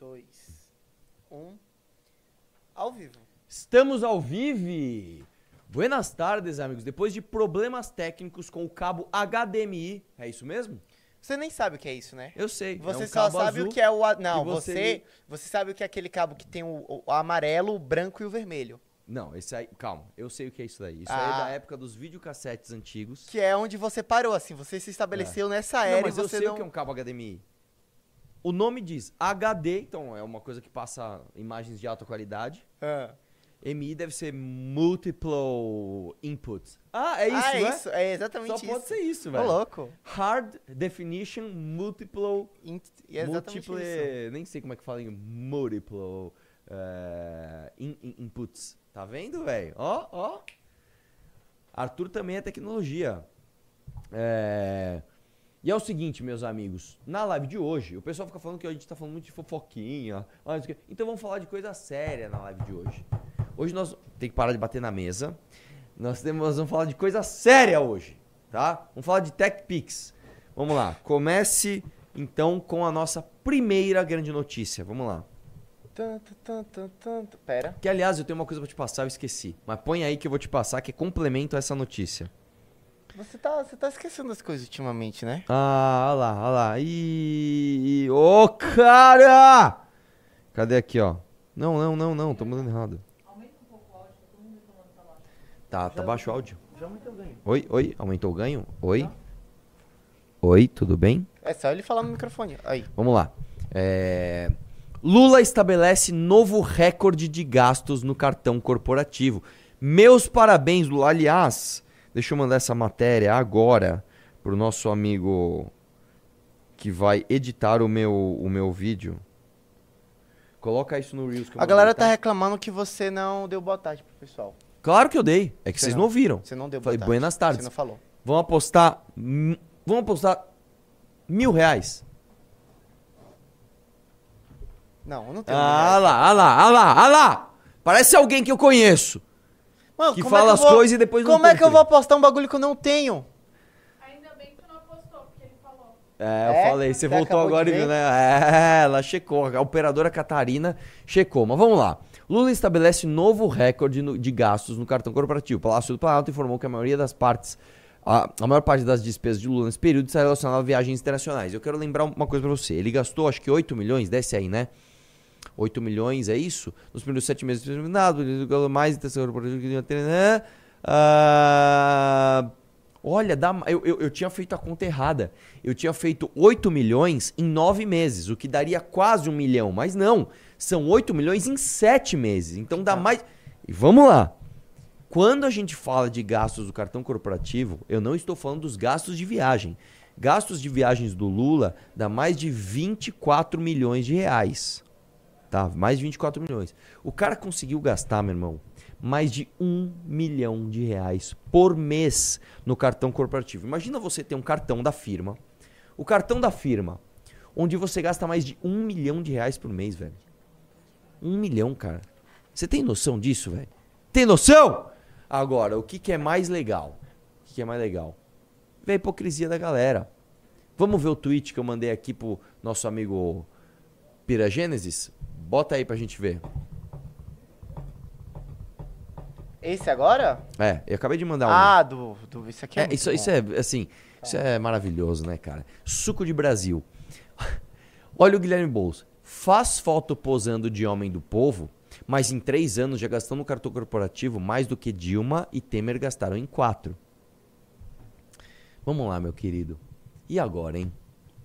dois, um. Ao vivo. Estamos ao vivo! Buenas tardes, amigos. Depois de problemas técnicos com o cabo HDMI, é isso mesmo? Você nem sabe o que é isso, né? Eu sei. Você é um só sabe o que é o. a- Não, você você, você sabe o que é aquele cabo que tem o, o amarelo, o branco e o vermelho. Não, esse aí. Calma, eu sei o que é isso daí. Isso aí é Ah. da época dos videocassetes antigos. Que é onde você parou, assim. Você se estabeleceu nessa É. Não, era mas e eu você sei não. o que é um cabo HDMI. O nome diz HD, então é uma coisa que passa imagens de alta qualidade. Ah. MI deve ser Multiple Input. Ah, é isso, ah, é né? isso. É exatamente Só isso. pode ser isso, Ô, velho. louco. Hard Definition Multiple Int- é exatamente Múltiple, isso. nem sei como é que fala em multiple eh, in- in- inputs. Tá vendo, velho? Ó, ó. Arthur também é tecnologia. É, E é o seguinte, meus amigos. Na live de hoje, o pessoal fica falando que a gente tá falando muito de fofoquinha. ah. Então vamos falar de coisa séria na live de hoje. Hoje nós tem que parar de bater na mesa. Nós, temos, nós vamos falar de coisa séria hoje, tá? Vamos falar de Tech Pix. Vamos lá. Comece então com a nossa primeira grande notícia. Vamos lá. Tanto, tanto, tanto. Pera. Que aliás, eu tenho uma coisa pra te passar, eu esqueci. Mas põe aí que eu vou te passar que é complemento a essa notícia. Você tá, você tá esquecendo as coisas ultimamente, né? Ah, olha lá, olha lá. Ih, ô cara! Cadê aqui, ó? Não, não, não, não, tô mandando errado. Tá, tá baixo o áudio. Já aumentou o ganho. Oi, oi, aumentou o ganho? Oi? Oi, tudo bem? É só ele falar no microfone. Aí. Vamos lá. É, Lula estabelece novo recorde de gastos no cartão corporativo. Meus parabéns, Lula. Aliás, deixa eu mandar essa matéria agora pro nosso amigo que vai editar o meu, o meu vídeo. Coloca isso no Reels. que eu A galera tá reclamando que você não deu boa tarde pro pessoal. Claro que eu dei. É que Você vocês não. não ouviram. Você não deu boa Falei, tarde. buenas tardes. Você não falou. Vão apostar. Vão apostar mil reais. Não, eu não tenho. Ah lá, ah lá, ah lá, ah lá! Parece alguém que eu conheço. Mano, que como é fala eu as vou- coisas e depois não Como é que eu vou apostar um bagulho que eu não tenho? Ainda bem que não apostou, porque ele falou. É, eu É? falei, você Você voltou agora e viu, né? É, ela checou, a operadora Catarina checou. Mas vamos lá. Lula estabelece novo recorde no- de gastos no cartão corporativo. O Palácio do Planalto informou que a maioria das partes, a, a maior parte das despesas de Lula nesse período está relacionada a viagens internacionais. Eu quero lembrar uma coisa pra você. Ele gastou acho que 8 milhões, desce aí, né? 8 milhões, é isso? Nos primeiros 7 meses terminado, mais intenção ter, né? Ah, olha, dá, eu, eu, eu tinha feito a conta errada. Eu tinha feito 8 milhões em 9 meses, o que daria quase um milhão. Mas não, são 8 milhões em 7 meses. Então dá mais. E vamos lá. Quando a gente fala de gastos do cartão corporativo, eu não estou falando dos gastos de viagem. Gastos de viagens do Lula dá mais de 24 milhões de reais. Tá? Mais de 24 milhões. O cara conseguiu gastar, meu irmão, mais de um milhão de reais por mês no cartão corporativo. Imagina você ter um cartão da firma. O cartão da firma, onde você gasta mais de um milhão de reais por mês, velho. Um milhão, cara. Você tem noção disso, velho? Tem noção? Agora, o que, que é mais legal? O que, que é mais legal? Ver a hipocrisia da galera. Vamos ver o tweet que eu mandei aqui pro nosso amigo Piragênesis? Bota aí pra gente ver. Esse agora? É, eu acabei de mandar um. Ah, do, do. Isso aqui é. É, muito isso, bom. isso é assim, isso é maravilhoso, né, cara? Suco de Brasil. Olha o Guilherme Boulos. Faz foto posando de homem do povo, mas em três anos já gastou no cartão corporativo mais do que Dilma e Temer gastaram em quatro. Vamos lá, meu querido. E agora, hein?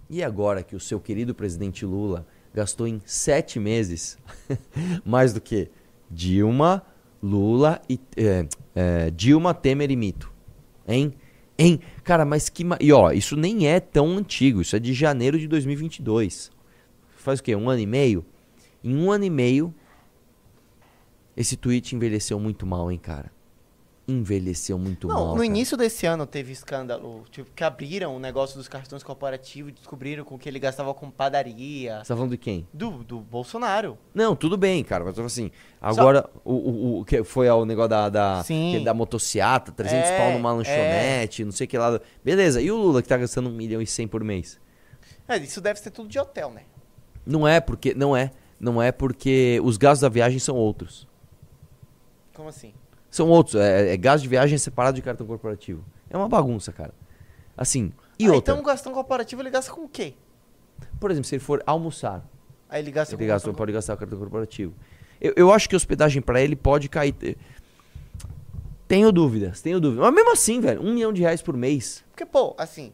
E agora que o seu querido presidente Lula gastou em sete meses mais do que Dilma, Lula e é, é, Dilma, Temer e Mito, hein? Hein? Cara, mas que ma... e ó, isso nem é tão antigo. Isso é de janeiro de 2022. Faz o quê? Um ano e meio? Em um ano e meio, esse tweet envelheceu muito mal, hein, cara? Envelheceu muito Não, mal. no cara. início desse ano teve escândalo, tipo, que abriram o negócio dos cartões corporativos e descobriram com que ele gastava com padaria. Você tá falando de quem? Do, do Bolsonaro. Não, tudo bem, cara. Mas assim, agora o, o, o que foi o negócio da, da, Sim. da motociata, 300 É, pau numa lanchonete, não sei o que lá. Beleza, e o Lula que tá gastando 1 milhão e 100 por mês? É, isso deve ser tudo de hotel, né? Não é, porque. Não é. Não é porque os gastos da viagem são outros. Como assim? São outros. É, é gasto de viagem separado de cartão corporativo. É uma bagunça, cara. Assim. E Ah, outra. Então o gastão corporativo ele gasta com o quê? Por exemplo, se ele for almoçar, Aí ele gasta ele com gasta, cartão pode gastar o cartão corporativo. Eu, eu acho que hospedagem pra ele pode cair. Tenho dúvidas, tenho dúvidas. Mas mesmo assim, velho, um milhão de reais por mês. Porque, pô, assim,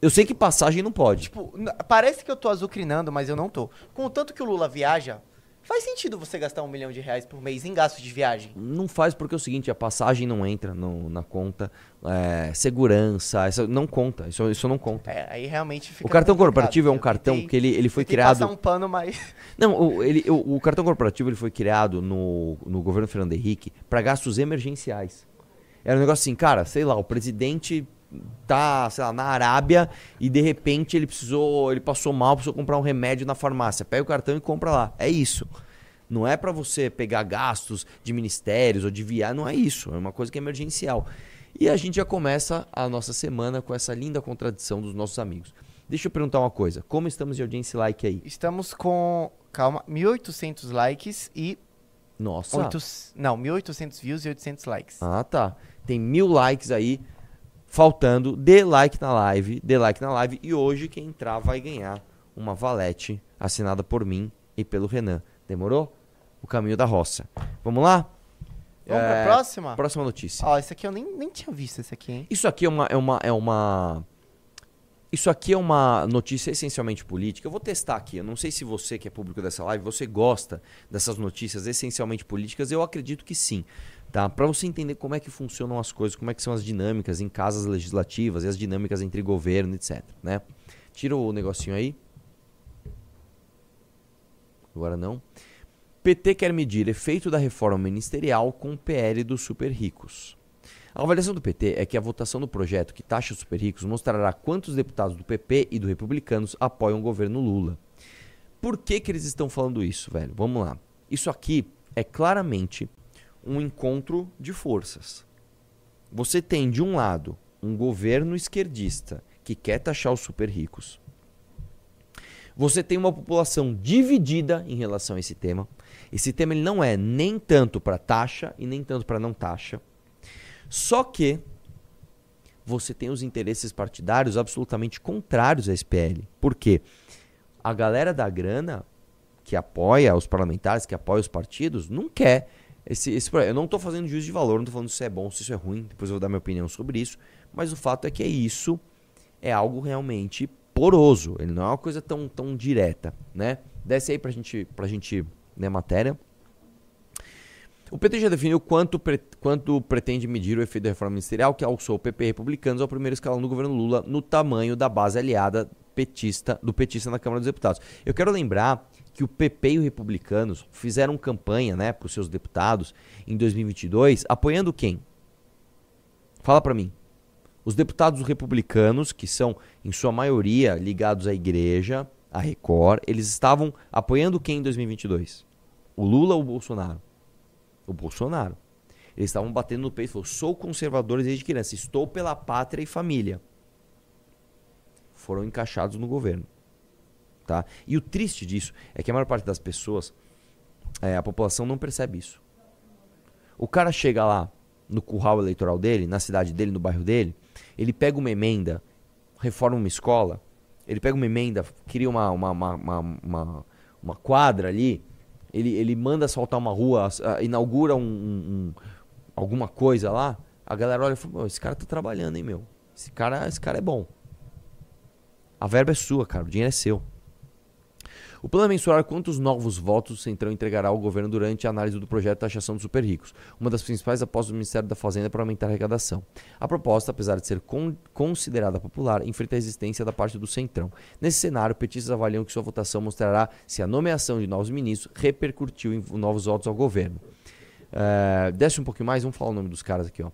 Eu sei que passagem não pode. tipo, parece que eu tô azucrinando, mas eu não tô. Com o tanto que o Lula viaja, faz sentido você gastar um milhão de reais por mês em gastos de viagem. Não faz porque é o seguinte, a passagem não entra no- na conta, é, segurança, isso não conta, isso, isso não conta. É, aí realmente fica O cartão corporativo é um Eu cartão tentei- que ele, ele foi criado... passar um pano, mas... Não, o, ele, o, o cartão corporativo ele foi criado no, no governo Fernando Henrique para gastos emergenciais. Era um negócio assim, cara, sei lá, o presidente tá, sei lá, na Arábia e de repente ele precisou, ele passou mal, precisou comprar um remédio na farmácia. Pega o cartão e compra lá. É isso. Não é para você pegar gastos de ministérios ou de viagem, não é isso. É uma coisa que é emergencial. E a gente já começa a nossa semana com essa linda contradição dos nossos amigos. Deixa eu perguntar uma coisa. Como estamos de audiência like aí? Estamos com, calma, 1.800 likes e... Nossa. Oito, não, 1.800 views e 800 likes. Ah, tá. Tem mil likes aí faltando. Dê like na live, dê like na live. E hoje quem entrar vai ganhar uma valete assinada por mim e pelo Renan. Demorou? O caminho da roça. Vamos lá? Vamos É, pra próxima? Próxima notícia. Ó, esse aqui eu nem, nem tinha visto esse aqui, hein? Isso aqui é uma, é uma, é uma. Isso aqui é uma notícia essencialmente política. Eu vou testar aqui. Eu não sei se você, que é público dessa live, você gosta dessas notícias essencialmente políticas. Eu acredito que sim. Tá? Para você entender como é que funcionam as coisas, como é que são as dinâmicas em casas legislativas e as dinâmicas entre governo, etc. Né? Tira o negocinho aí. Agora não. PT quer medir efeito da reforma ministerial com o PL dos super ricos. A avaliação do PT é que a votação do projeto que taxa os super ricos mostrará quantos deputados do PP e do Republicanos apoiam o governo Lula. Por que, que eles estão falando isso, velho? Vamos lá. Isso aqui é claramente um encontro de forças. Você tem, de um lado, um governo esquerdista que quer taxar os super ricos. Você tem uma população dividida em relação a esse tema. Esse tema ele não é nem tanto para taxa e nem tanto para não taxa. Só que você tem os interesses partidários absolutamente contrários à SPL. Por quê? A galera da grana que apoia os parlamentares, que apoia os partidos, não quer esse, esse. Eu não estou fazendo juízo de valor, não estou falando se isso é bom, se isso é ruim, depois eu vou dar minha opinião sobre isso. Mas o fato é que é isso é algo realmente poroso. Ele não é uma coisa tão, tão direta, né? Desce aí pra gente, pra gente né, matéria. O PT já definiu quanto, pre- quanto pretende medir o efeito da reforma ministerial que alçou o PP republicanos ao primeiro escalão do governo Lula no tamanho da base aliada petista, do petista na Câmara dos Deputados. Eu quero lembrar que o PP e o republicanos fizeram campanha né, para os seus deputados em 2022 apoiando quem? Fala para mim. Os deputados republicanos, que são em sua maioria ligados à igreja, à Record, eles estavam apoiando quem em 2022? O Lula ou o Bolsonaro? O Bolsonaro. Eles estavam batendo no peito e falaram: sou conservador desde criança, estou pela pátria e família. Foram encaixados no governo. Tá? E o triste disso é que a maior parte das pessoas, é, a população não percebe isso. O cara chega lá no curral eleitoral dele, na cidade dele, no bairro dele, ele pega uma emenda, reforma uma escola, ele pega uma emenda, cria uma, uma, uma, uma, uma, quadra ali, ele, ele manda asfaltar uma rua, inaugura um, um- um- alguma coisa lá, a galera olha e fala, "Pô, esse cara tá trabalhando, hein, meu? Esse cara, esse cara é bom. A verba é sua, cara, o dinheiro é seu. O plano é mensurar quantos novos votos o Centrão entregará ao governo durante a análise do projeto de taxação dos super ricos, uma das principais apostas do Ministério da Fazenda para aumentar a arrecadação. A proposta, apesar de ser con- considerada popular, enfrenta a resistência da parte do Centrão. Nesse cenário, petistas avaliam que sua votação mostrará se a nomeação de novos ministros repercutiu em novos votos ao governo. É, desce um pouquinho mais, vamos falar o nome dos caras aqui, ó.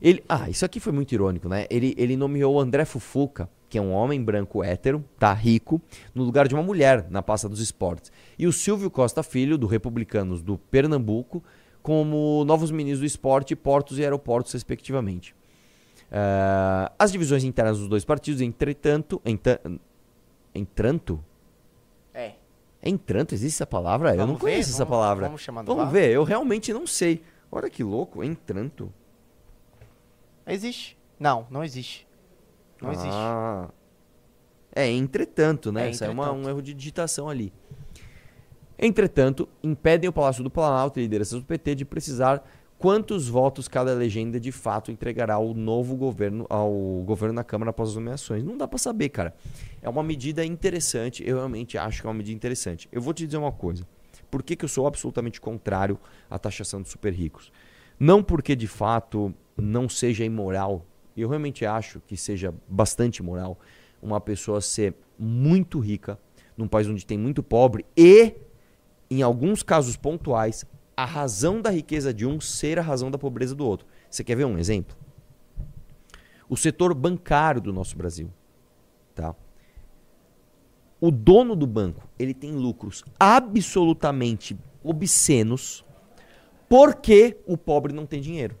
Ele, ah, isso aqui foi muito irônico, né? Ele, ele nomeou André Fufuca, que é um homem branco hétero, tá rico, no lugar de uma mulher na pasta dos esportes. E o Silvio Costa Filho, do Republicanos do Pernambuco, como novos ministros do esporte, portos e aeroportos, respectivamente. Eh, as divisões internas dos dois partidos, entretanto, entranto, É. Entranto? Existe essa palavra? eu não Vamos ver? conheço essa Vamos- palavra. vamos chamar Vamos ver, eu realmente não sei. Olha que louco, entranto. Existe. Não, não existe. Não existe. Ah. É, entretanto, né? É, Isso é uma- um erro de digitação ali. Entretanto, impedem o Palácio do Planalto e lideranças do PT de precisar quantos votos cada legenda de fato entregará ao novo governo, ao governo na Câmara após as nomeações. Não dá pra saber, cara. É uma medida interessante, eu realmente acho que é uma medida interessante. Eu vou te dizer uma coisa. Por que, que eu sou absolutamente contrário à taxação dos super ricos? Não porque de fato não seja imoral, eu realmente acho que seja bastante imoral uma pessoa ser muito rica num país onde tem muito pobre e, em alguns casos pontuais, a razão da riqueza de um ser a razão da pobreza do outro. Você quer ver um exemplo? O setor bancário do nosso Brasil, tá? O dono do banco, ele tem lucros absolutamente obscenos porque o pobre não tem dinheiro.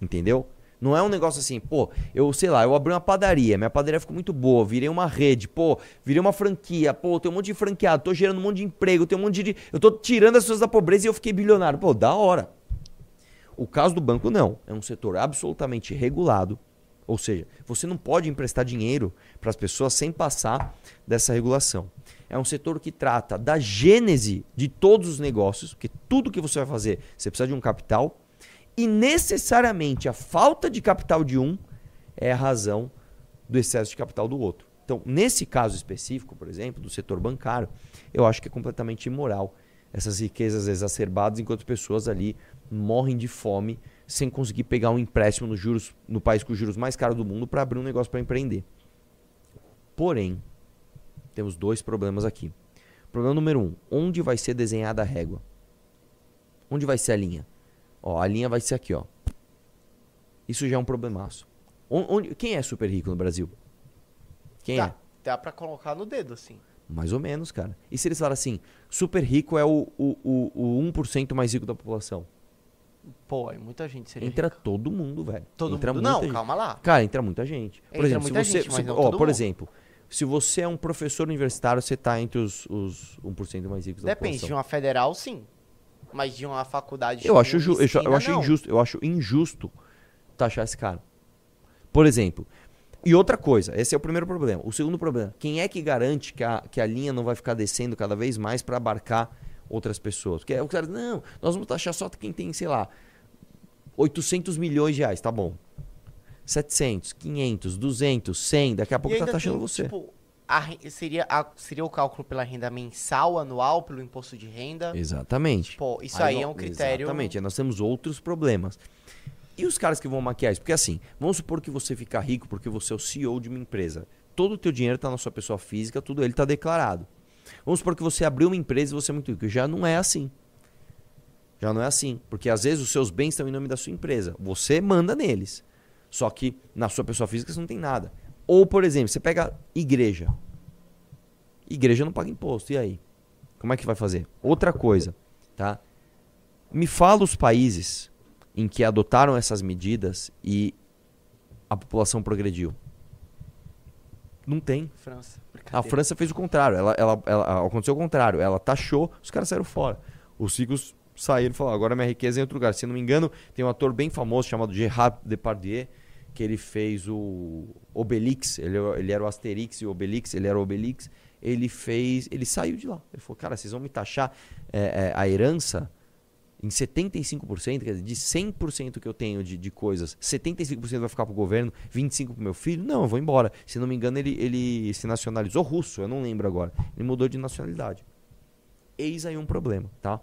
Entendeu? Não é um negócio assim, pô, eu sei lá, eu abri uma padaria, minha padaria ficou muito boa, virei uma rede, pô, virei uma franquia, pô, tem um monte de franqueado, tô gerando um monte de emprego, tem um monte de. Eu tô tirando as pessoas da pobreza e eu fiquei bilionário. Pô, da hora. O caso do banco não. É um setor absolutamente regulado. Ou seja, você não pode emprestar dinheiro para as pessoas sem passar dessa regulação. É um setor que trata da gênese de todos os negócios, porque tudo que você vai fazer, você precisa de um capital, e necessariamente a falta de capital de um é a razão do excesso de capital do outro. Então, nesse caso específico, por exemplo, do setor bancário, eu acho que é completamente imoral essas riquezas exacerbadas enquanto pessoas ali morrem de fome sem conseguir pegar um empréstimo nos juros no país com os juros mais caros do mundo para abrir um negócio para empreender. Porém, temos dois problemas aqui. Problema número um: onde vai ser desenhada a régua? Onde vai ser a linha? Ó, a linha vai ser aqui, ó. Isso já é um problemaço. On- Onde, quem é super rico no Brasil? Quem é? Dá, dá pra colocar no dedo, assim. Mais ou menos, cara. E se eles falarem assim, super rico é o, o, o, o 1% mais rico da população? Pô, aí muita gente seria Entra rica. todo mundo, velho. Todo entra mundo. muita Não, gente. calma lá. Cara, entra muita gente. Por Entra exemplo, muita se você. gente, se- ó, por mundo. exemplo, se você é um professor universitário, você tá entre os, os 1% mais ricos da Depende, de população. uma federal, sim. Mas de uma faculdade. Eu acho, ju- eu, eu acho não. injusto, eu acho injusto taxar esse cara. Por exemplo, e outra coisa, esse é o primeiro problema. O segundo problema, quem é que garante que a, que a linha não vai ficar descendo cada vez mais para abarcar outras pessoas? Porque o cara, não, nós vamos taxar só quem tem, sei lá, 800 milhões de reais, tá bom. 700, 500, 200, 100, daqui a pouco tá taxando tem, você. Tipo, a seria, a- seria o cálculo pela renda mensal, anual, pelo imposto de renda. Exatamente. Pô, isso aí, é nó- um critério. Exatamente, aí nós temos outros problemas. E os caras que vão maquiar isso? Porque assim, vamos supor que você fica rico porque você é o CEO de uma empresa. Todo o teu dinheiro está na sua pessoa física, tudo ele está declarado. Vamos supor que você abriu uma empresa e você é muito rico. Já não é assim. Já não é assim. Porque às vezes os seus bens estão em nome da sua empresa. Você manda neles. Só que na sua pessoa física você não tem nada. Ou, por exemplo, você pega igreja. Igreja não paga imposto. E aí? Como é que vai fazer? Outra coisa, tá? Me fala os países em que adotaram essas medidas e a população progrediu. Não tem. França. A. França fez o contrário. Ela, ela, ela- aconteceu o contrário. Ela taxou, os caras saíram fora. Os ricos saíram e falaram, agora minha riqueza é em outro lugar. Se não me engano, tem um ator bem famoso chamado Gerard Depardieu, que ele fez o Obelix. Ele, ele era o Asterix e o Obelix, ele era o Obelix. Ele fez. Ele saiu de lá. Ele falou, cara, vocês vão me taxar é, é, a herança em 75%, quer dizer, de 100% que eu tenho de, de coisas, 75% vai ficar pro governo, 25% pro meu filho? Não, eu vou embora. Se não me engano, ele, ele se nacionalizou russo, eu não lembro agora. Ele mudou de nacionalidade. Eis aí um problema, tá?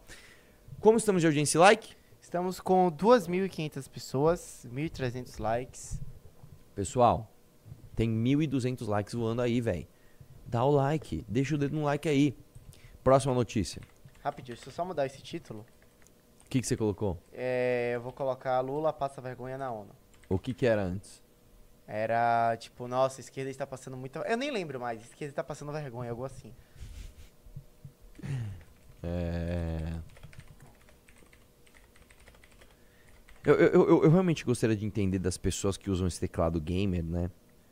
Como estamos de audiência e like? Estamos com 2.500 pessoas, 1.300 likes. Pessoal, tem 1.200 likes voando aí, velho. Dá o like, deixa o dedo no like aí. Próxima notícia. Rapidinho, deixa eu só mudar esse título. O que, que você colocou? É, eu vou colocar Lula passa vergonha na ONU. O que, que era antes? Era tipo, nossa, a esquerda está passando muita. Eu nem lembro mais, a esquerda está passando vergonha, algo assim. É... Eu, eu, eu, eu realmente gostaria de entender das pessoas que usam esse teclado gamer, né?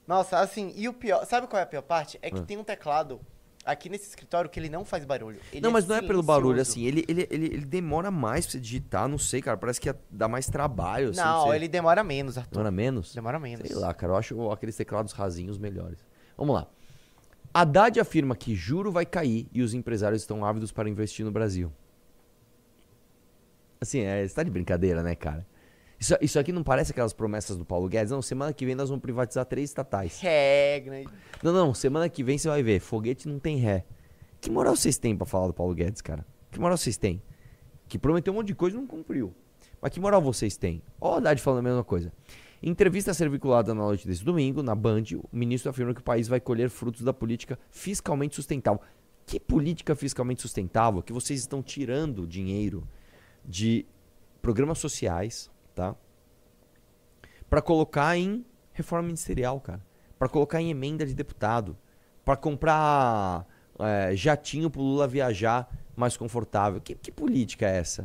Nossa, assim, e o pior, sabe qual é a pior parte? É que Ah. tem um teclado aqui nesse escritório que ele não faz barulho. Ele não, é mas não é pelo barulho, assim. Ele, ele, ele, ele demora mais pra você digitar, não sei, cara. Parece que dar mais trabalho, assim. Não, você- ele demora menos, Arthur. Demora menos? Demora menos. Sei lá, cara. Eu acho aqueles teclados rasinhos melhores. Vamos lá. Haddad afirma que juro vai cair e os empresários estão ávidos para investir no Brasil. Assim, é, você tá de brincadeira, né, cara? Isso, isso aqui não parece aquelas promessas do Paulo Guedes? Não, semana que vem nós vamos privatizar três estatais. Regra. Não, não, semana que vem você vai ver. Foguete não tem ré. Que moral vocês têm pra falar do Paulo Guedes, cara? Que moral vocês têm? Que prometeu um monte de coisa e não cumpriu. Mas que moral vocês têm? Ó, o Haddad falando a mesma coisa. Em entrevista a ser vinculada na noite desse domingo, na Band, o ministro afirma que o país vai colher frutos da política fiscalmente sustentável. Que política fiscalmente sustentável? Que vocês estão tirando dinheiro de programas sociais, tá? Pra colocar em reforma ministerial, cara. Pra colocar em emenda de deputado. Pra comprar é, jatinho pro Lula viajar mais confortável. Que, que política é essa?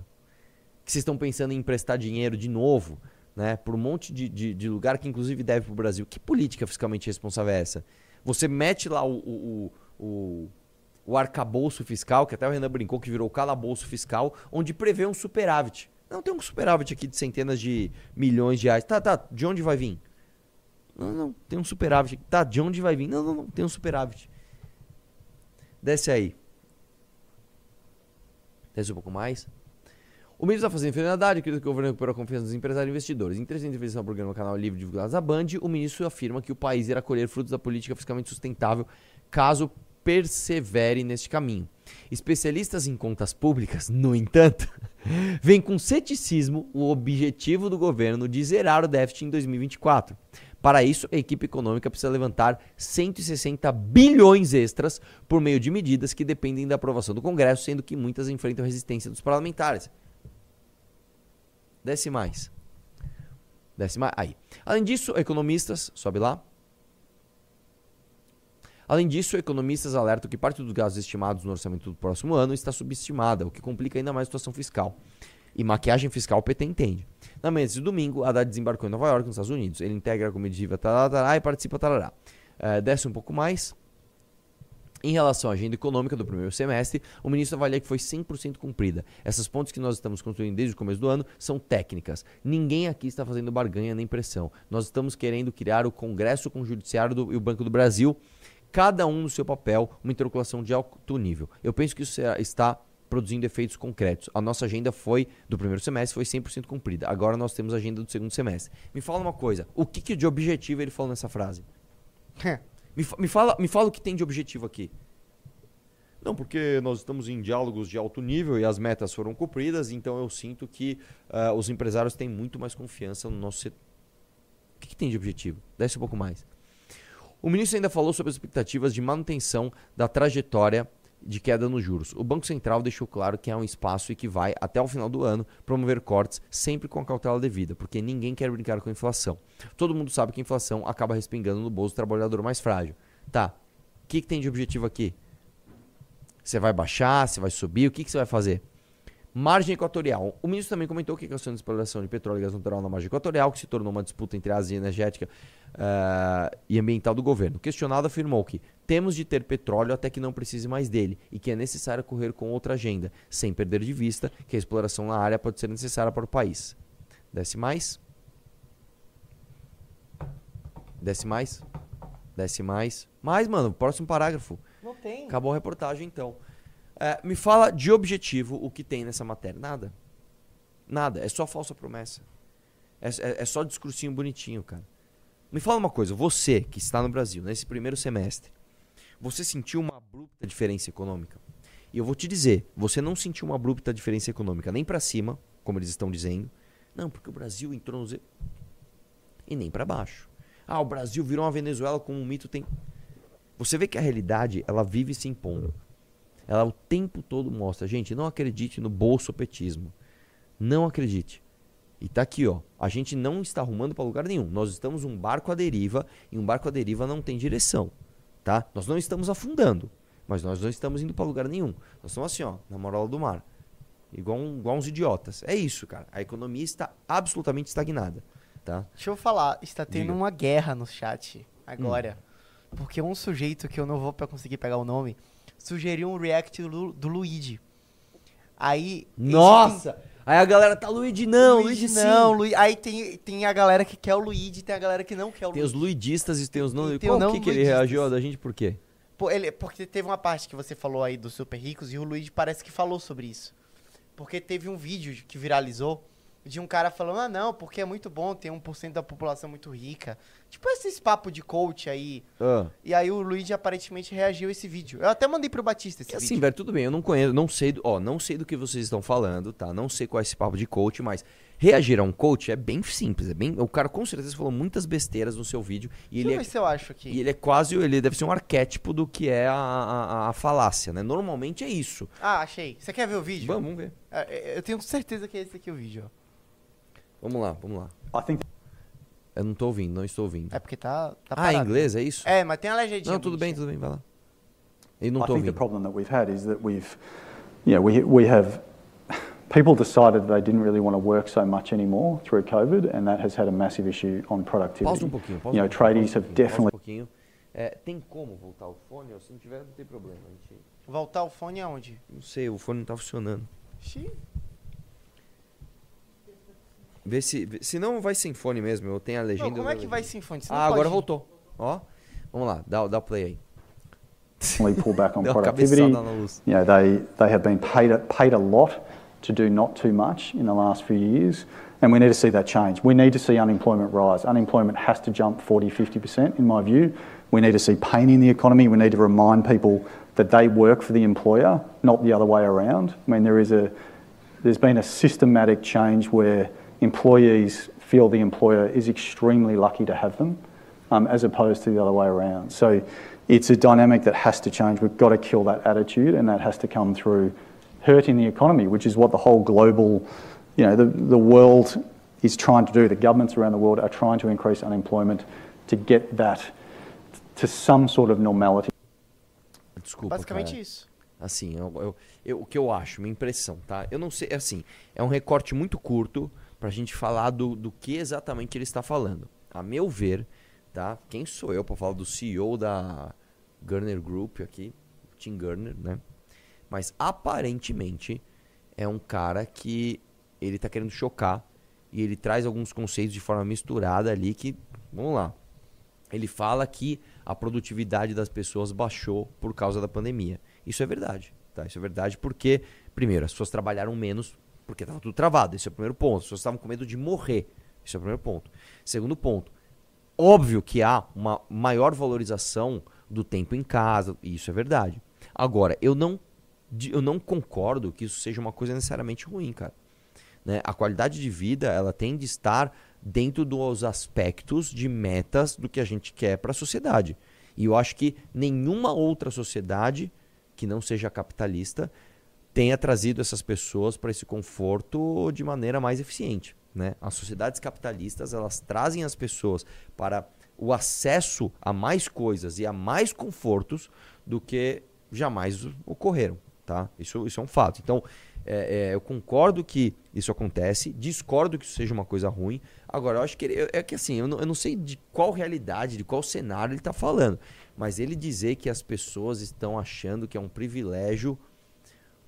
Que vocês estão pensando em emprestar dinheiro de novo, né? Por um monte de, de, de lugar que inclusive deve pro Brasil. Que política fiscalmente responsável é essa? Você mete lá o, o, o, o, o arcabouço fiscal, que até o Renan brincou que virou calabouço fiscal, onde prevê um superávit. Não tem um superávit aqui de centenas de milhões de reais. Tá, tá, de onde vai vir? Não, não, tem um superávit. aqui. Tá, de onde vai vir? Não, não, não, tem um superávit. Desce aí. Desce um pouco mais. O ministro da Fazenda, Fernando Haddad, acredita que o governo recuperou a confiança dos empresários e investidores. Em entrevista entrevista ao programa Canal Livre divulgado da Band, o ministro afirma que o país irá colher frutos da política fiscalmente sustentável caso persevere neste caminho. Especialistas em contas públicas, no entanto, veem com ceticismo o objetivo do governo de zerar o déficit em 2024. Para isso, a equipe econômica precisa levantar 160 bilhões extras por meio de medidas que dependem da aprovação do Congresso, sendo que muitas enfrentam resistência dos parlamentares. Desce mais. Desce mais. Aí. Além disso, economistas, sobe lá. Além disso, economistas alertam que parte dos gastos estimados no orçamento do próximo ano está subestimada, o que complica ainda mais a situação fiscal. E maquiagem fiscal o PT entende. Na manhã desse domingo, Haddad desembarcou em Nova York, nos Estados Unidos. Ele integra a comitiva e participa tarará. Eh, desce um pouco mais. Em relação à agenda econômica do primeiro semestre, o ministro avalia que foi 100% cumprida. Essas pontes que nós estamos construindo desde o começo do ano são técnicas. Ninguém aqui está fazendo barganha nem pressão. Nós estamos querendo criar o Congresso com o Judiciário do- e o Banco do Brasil, cada um no seu papel, uma interlocução de alto nível. Eu penso que isso está produzindo efeitos concretos. A nossa agenda foi, do primeiro semestre, foi 100% cumprida. Agora nós temos a agenda do segundo semestre. Me fala uma coisa, o que, que de objetivo ele falou nessa frase? Me, fa- me fala, me fala o que tem de objetivo aqui. Não, porque nós estamos em diálogos de alto nível e as metas foram cumpridas, então eu sinto que ah, os empresários têm muito mais confiança no nosso setor. O que, que tem de objetivo? Desce um pouco mais. O ministro ainda falou sobre as expectativas de manutenção da trajetória de queda nos juros. O Banco Central deixou claro que há um espaço e que vai, até o final do ano, promover cortes sempre com a cautela devida, porque ninguém quer brincar com a inflação. Todo mundo sabe que a inflação acaba respingando no bolso do trabalhador mais frágil. Tá, o que, que tem de objetivo aqui? Você vai baixar, você vai subir, o que, que você vai fazer? Margem equatorial. O ministro também comentou que a questão de exploração de petróleo e gás natural na margem equatorial, que se tornou uma disputa entre a Ásia energética eh, e ambiental do governo. Questionado, afirmou que temos de ter petróleo até que não precise mais dele e que é necessário correr com outra agenda, sem perder de vista que a exploração na área pode ser necessária para o país. Desce mais. Desce mais. Desce mais. Mais, mano, próximo parágrafo. Não tem. Acabou a reportagem, então. É, me fala de objetivo o que tem nessa matéria. Nada. Nada. É só falsa promessa. É, é- é só discursinho bonitinho, cara. Me fala uma coisa. Você que está no Brasil, nesse primeiro semestre, você sentiu uma abrupta diferença econômica? E eu vou te dizer, você não sentiu uma abrupta diferença econômica nem pra cima, como eles estão dizendo. Não, porque o Brasil entrou no... ze- E nem pra baixo. Ah, o Brasil virou uma Venezuela como um mito tem... Você vê que a realidade, ela vive se impondo. Ela o tempo todo mostra, gente, não acredite no bolsopetismo. Não acredite. E tá aqui, ó. A gente não está arrumando para lugar nenhum. Nós estamos um barco à deriva e um barco à deriva não tem direção, tá? Nós não estamos afundando, mas nós não estamos indo para lugar nenhum. Nós estamos assim, ó, na moral do mar. Igual, um- igual uns idiotas. É isso, cara. A economia está absolutamente estagnada, tá? Deixa eu falar, está tendo Diga. Hum. uma guerra no chat agora. Porque um sujeito que eu não vou conseguir pegar o nome sugeriu um react do, do Luigi. Aí. esse Nossa! Aí a galera tá Luigi não, Luigi Luigi não. Luigi. Aí tem, tem a galera que quer o Luigi, tem a galera que não quer o Tem os Luigi. luidistas e tem os não. E tem Qual não que, que ele reagiu da gente por quê? Pô, ele, porque teve uma parte que você falou aí dos super ricos e o Luigi parece que falou sobre isso. Porque teve um vídeo de- que viralizou de um cara falando, ah não, porque é muito bom ter 1% da população muito rica. Tipo esses papo de coach aí. Ah. E aí o Luigi aparentemente reagiu a esse vídeo. Eu até mandei pro Batista esse Que assim, vídeo. velho, tudo bem, eu não conheço, não sei, do- ó, não sei do que vocês estão falando, tá? Não sei qual é esse papo de coach, mas reagir a um coach é bem simples, é bem, o cara com certeza falou muitas besteiras no seu vídeo e Deixa ele é, se eu acho aqui. e ele é quase, ele deve ser um arquétipo do que é a, a, a falácia, né? Normalmente é isso. Ah, achei. Você quer ver o vídeo? Vamos, vamos ver. É, é, Eu tenho certeza que é esse aqui o vídeo, ó. Vamos lá, vamos lá. I think Eu não tô ouvindo, não estou ouvindo. É porque tá, tá ah, em parado. inglês, é isso? É, mas tem a legendinha. não, tudo bem, tudo bem, vai lá. Eu não I tô think the ouvindo. problem that we've had is that we've, you know, we, we have people decided they didn't really want to work so much anymore through COVID, and that has had a massive issue on productivity. Pausa um pouquinho, pausa you um know, pouquinho, tradies pausa um have pausa um definitely pouquinho. É, tem como voltar o fone? Se não tiver, não tem problema. A gente, Voltar o fone aonde? não sei, o fone não tá funcionando. Xiii. Vê se, vê- se não vai sem fone mesmo, eu tenho a legenda. Não, como é que a vai sem fone? Você não Ah, agora pode- voltou. Ó, vamos lá, dá, dá o play aí. pull back on productivity. cabeçada na luz. You know, they, they have been paid a, paid a lot to do not too much in the last few years, and we need to see that change. We need to see unemployment rise. Unemployment has to jump 40, 50%, in my view. We need to see pain in the economy. We need to remind people that they work for the employer, not the other way around. I mean, there is a, there's been a systematic change where employees feel the employer is extremely lucky to have them, um, as opposed to the other way around. So it's a dynamic that has to change. We've got to kill that attitude, and that has to come through hurting the economy, which is what the whole global, you know, the, the world is trying to do. The governments around the world are trying to increase unemployment to get that to some sort of normality. Desculpa, Basicamente cara. isso. Assim, eu, eu- eu- o que eu acho, minha impressão, tá? Eu não sei, assim, é um recorte muito curto pra gente falar do, do que exatamente ele está falando. A meu ver, tá? Quem sou eu pra falar do CEO da Gurner Group aqui, Tim Gurner, né? Mas aparentemente é um cara que ele tá querendo chocar e ele traz alguns conceitos de forma misturada ali que, vamos lá. Ele fala que a produtividade das pessoas baixou por causa da pandemia. Isso é verdade, tá? Isso é verdade porque, primeiro, as pessoas trabalharam menos porque estava tudo travado. Esse é o primeiro ponto. As pessoas estavam com medo de morrer. Esse é o primeiro ponto. Segundo ponto, óbvio que há uma maior valorização do tempo em casa. e Isso é verdade. Agora, eu não, eu não concordo que isso seja uma coisa necessariamente ruim, cara. Né? A qualidade de vida ela tem de estar dentro dos aspectos de metas do que a gente quer para a sociedade. E eu acho que nenhuma outra sociedade que não seja capitalista tenha trazido essas pessoas para esse conforto de maneira mais eficiente. Né? As sociedades capitalistas elas trazem as pessoas para o acesso a mais coisas e a mais confortos do que jamais ocorreram. Tá? Isso, isso é um fato. Então, é, é, eu concordo que isso acontece, discordo que isso seja uma coisa ruim. Agora, eu acho que ele, é que assim, eu não, eu não sei de qual realidade, de qual cenário ele está falando, mas ele dizer que as pessoas estão achando que é um privilégio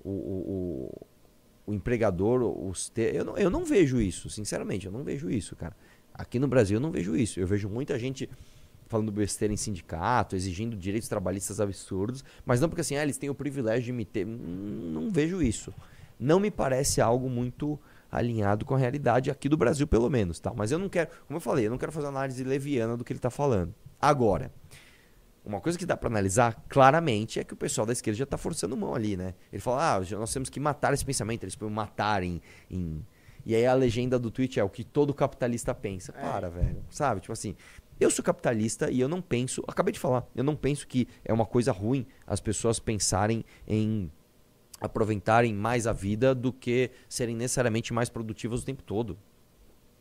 o, o, o, empregador os ter. Eu não, eu não vejo isso, sinceramente, eu não vejo isso, cara. Aqui no Brasil eu não vejo isso. Eu vejo muita gente falando besteira em sindicato, exigindo direitos trabalhistas absurdos, mas não porque assim, ah, eles têm o privilégio de me ter. Não vejo isso. Não me parece algo muito alinhado com a realidade aqui do Brasil, pelo menos, tá? Mas eu não quero, como eu falei, eu não quero fazer análise leviana do que ele está falando. Agora, uma coisa que dá para analisar claramente é que o pessoal da esquerda já está forçando mão ali, né? Ele fala, ah, nós temos que matar esse pensamento, eles põem matar em, em... E aí a legenda do tweet é o que todo capitalista pensa. É. Para, velho. Sabe? Tipo assim, eu sou capitalista e eu não penso, acabei de falar, eu não penso que é uma coisa ruim as pessoas pensarem em aproveitarem mais a vida do que serem necessariamente mais produtivas o tempo todo.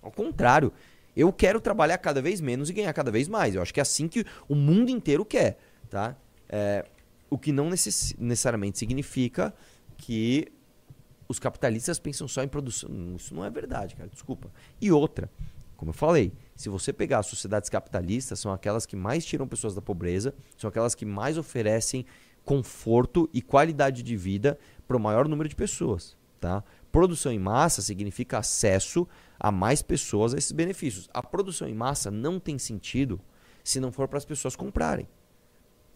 Ao contrário, eu quero trabalhar cada vez menos e ganhar cada vez mais. Eu acho que é assim que o mundo inteiro quer, tá? É, o que não necess- necessariamente significa que os capitalistas pensam só em produção. Isso não é verdade, cara. Desculpa. E outra, como eu falei, se você pegar as sociedades capitalistas, são aquelas que mais tiram pessoas da pobreza, são aquelas que mais oferecem conforto e qualidade de vida para o maior número de pessoas. Tá? Produção em massa significa acesso a mais pessoas a esses benefícios. A produção em massa não tem sentido se não for para as pessoas comprarem.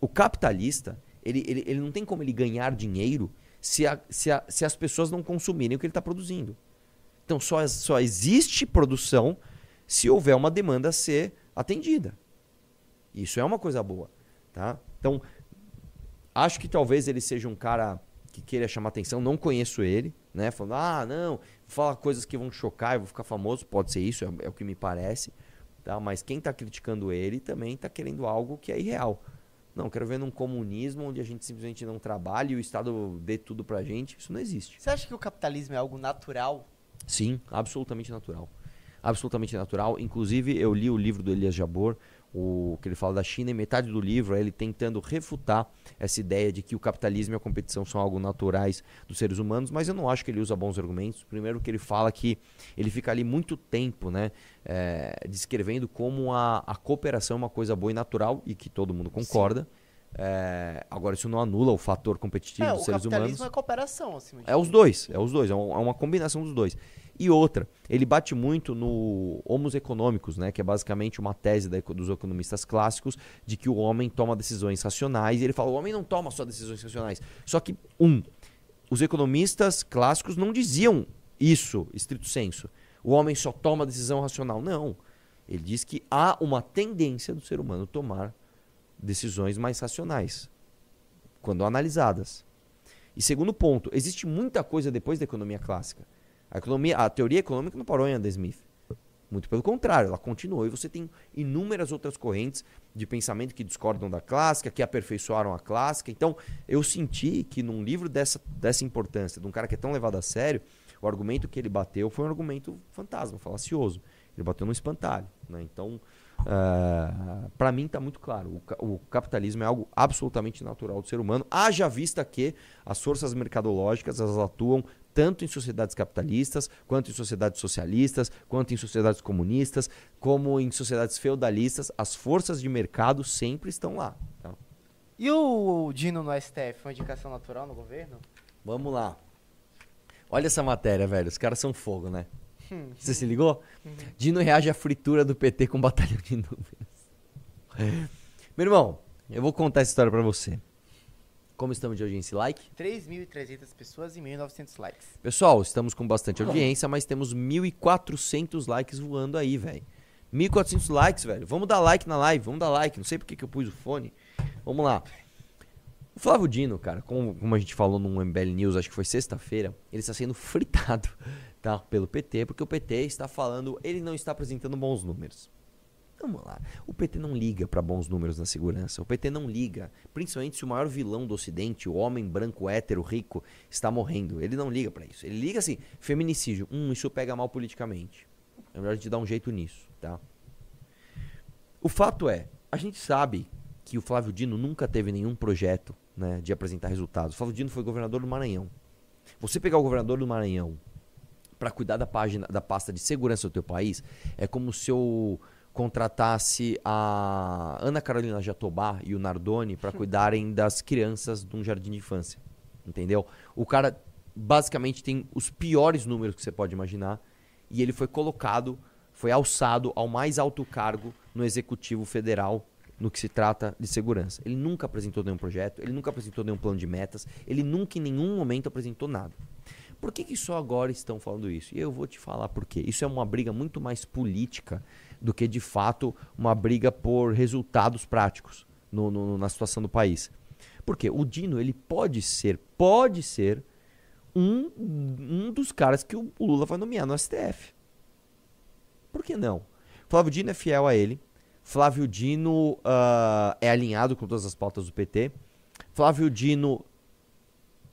O capitalista, ele, ele, ele não tem como ele ganhar dinheiro se, a, se, a, se as pessoas não consumirem o que ele está produzindo. Então só, só existe produção se houver uma demanda a ser atendida. Isso é uma coisa boa. Tá? Então, acho que talvez ele seja um cara que queira chamar atenção, não conheço ele, né? Falando, ah, não, fala coisas que vão chocar, eu vou ficar famoso, pode ser isso, é, é o que me parece. Tá? Mas quem está criticando ele também está querendo algo que é irreal. Não, quero ver num comunismo onde a gente simplesmente não trabalha e o Estado dê tudo pra gente. Isso não existe. Você acha que o capitalismo é algo natural? Sim, absolutamente natural. Absolutamente natural. Inclusive, eu li o livro do Elias Jabor, o que ele fala da China, e metade do livro é ele tentando refutar essa ideia de que o capitalismo e a competição são algo naturais dos seres humanos, mas eu não acho que ele usa bons argumentos. Primeiro que ele fala que ele fica ali muito tempo né, é, descrevendo como a, a cooperação é uma coisa boa e natural, e que todo mundo concorda. É, agora, isso não anula o fator competitivo É, dos o seres humanos. capitalismo é cooperação, acima de É os dois, é os dois, é é uma combinação dos dois. E outra, ele bate muito no homos econômicos, né, que é basicamente uma tese da dos economistas clássicos de que o homem toma decisões racionais. E ele fala: o homem não toma só decisões racionais. Só que, um, os economistas clássicos não diziam isso, estrito senso. O homem só toma decisão racional. Não. Ele diz que há uma tendência do ser humano tomar decisões mais racionais, quando analisadas. E segundo ponto, existe muita coisa depois da economia clássica. A, economia, a teoria econômica não parou em Adam Smith. Muito pelo contrário, ela continuou. E você tem inúmeras outras correntes de pensamento que discordam da clássica, que aperfeiçoaram a clássica. Então, eu senti que num livro dessa, dessa importância, de um cara que é tão levado a sério, o argumento que ele bateu foi um argumento fantasma, falacioso. Ele bateu no espantalho. Né? Então, para mim está muito claro. O, o capitalismo é algo absolutamente natural do ser humano, haja vista que as forças mercadológicas elas atuam tanto em sociedades capitalistas, quanto em sociedades socialistas, quanto em sociedades comunistas, como em sociedades feudalistas. As forças de mercado sempre estão lá. tá? E o Dino no STF, uma indicação natural no governo? Vamos lá. Olha essa matéria, velho. Os caras são fogo, né? Você se ligou? Dino reage à fritura do PT com batalhão de números. Meu irmão, eu vou contar essa história pra você. Como estamos de audiência e like? 3.300 pessoas e 1.900 likes. Pessoal, estamos com bastante audiência, mas temos 1.400 likes voando aí, velho. 1.400 likes, velho. Vamos dar like na live, vamos dar like. Não sei porque que eu pus o fone. Vamos lá. O Flávio Dino, cara, como, como a gente falou no MBL News, acho que foi sexta-feira, ele está sendo fritado, tá? Pelo PT, porque o PT está falando, ele não está apresentando bons números. Vamos lá. O PT não liga para bons números na segurança. O PT não liga, principalmente se o maior vilão do Ocidente, o homem branco, hétero, rico, está morrendo. Ele não liga para isso. Ele liga assim: feminicídio. Hum, isso pega mal politicamente. É melhor a gente dar um jeito nisso, tá? O fato é, a gente sabe que o Flávio Dino nunca teve nenhum projeto né, de apresentar resultados. O Flávio Dino foi governador do Maranhão. Você pegar o governador do Maranhão para cuidar da página da pasta de segurança do teu país é como se eu contratasse a Ana Carolina Jatobá e o Nardoni para cuidarem das crianças de um jardim de infância. Entendeu? O cara basicamente tem os piores números que você pode imaginar e ele foi colocado, foi alçado ao mais alto cargo no executivo federal no que se trata de segurança. Ele nunca apresentou nenhum projeto, ele nunca apresentou nenhum plano de metas, ele nunca em nenhum momento apresentou nada. Por que, que só agora estão falando isso? E eu vou te falar por quê. Isso é uma briga muito mais política do que de fato uma briga por resultados práticos no- no- na situação do país. Porque o Dino, ele pode ser, pode ser um, um dos caras que o Lula vai nomear no STF. Por que não? Flávio Dino é fiel a ele. Flávio Dino ah, é alinhado com todas as pautas do PT. Flávio Dino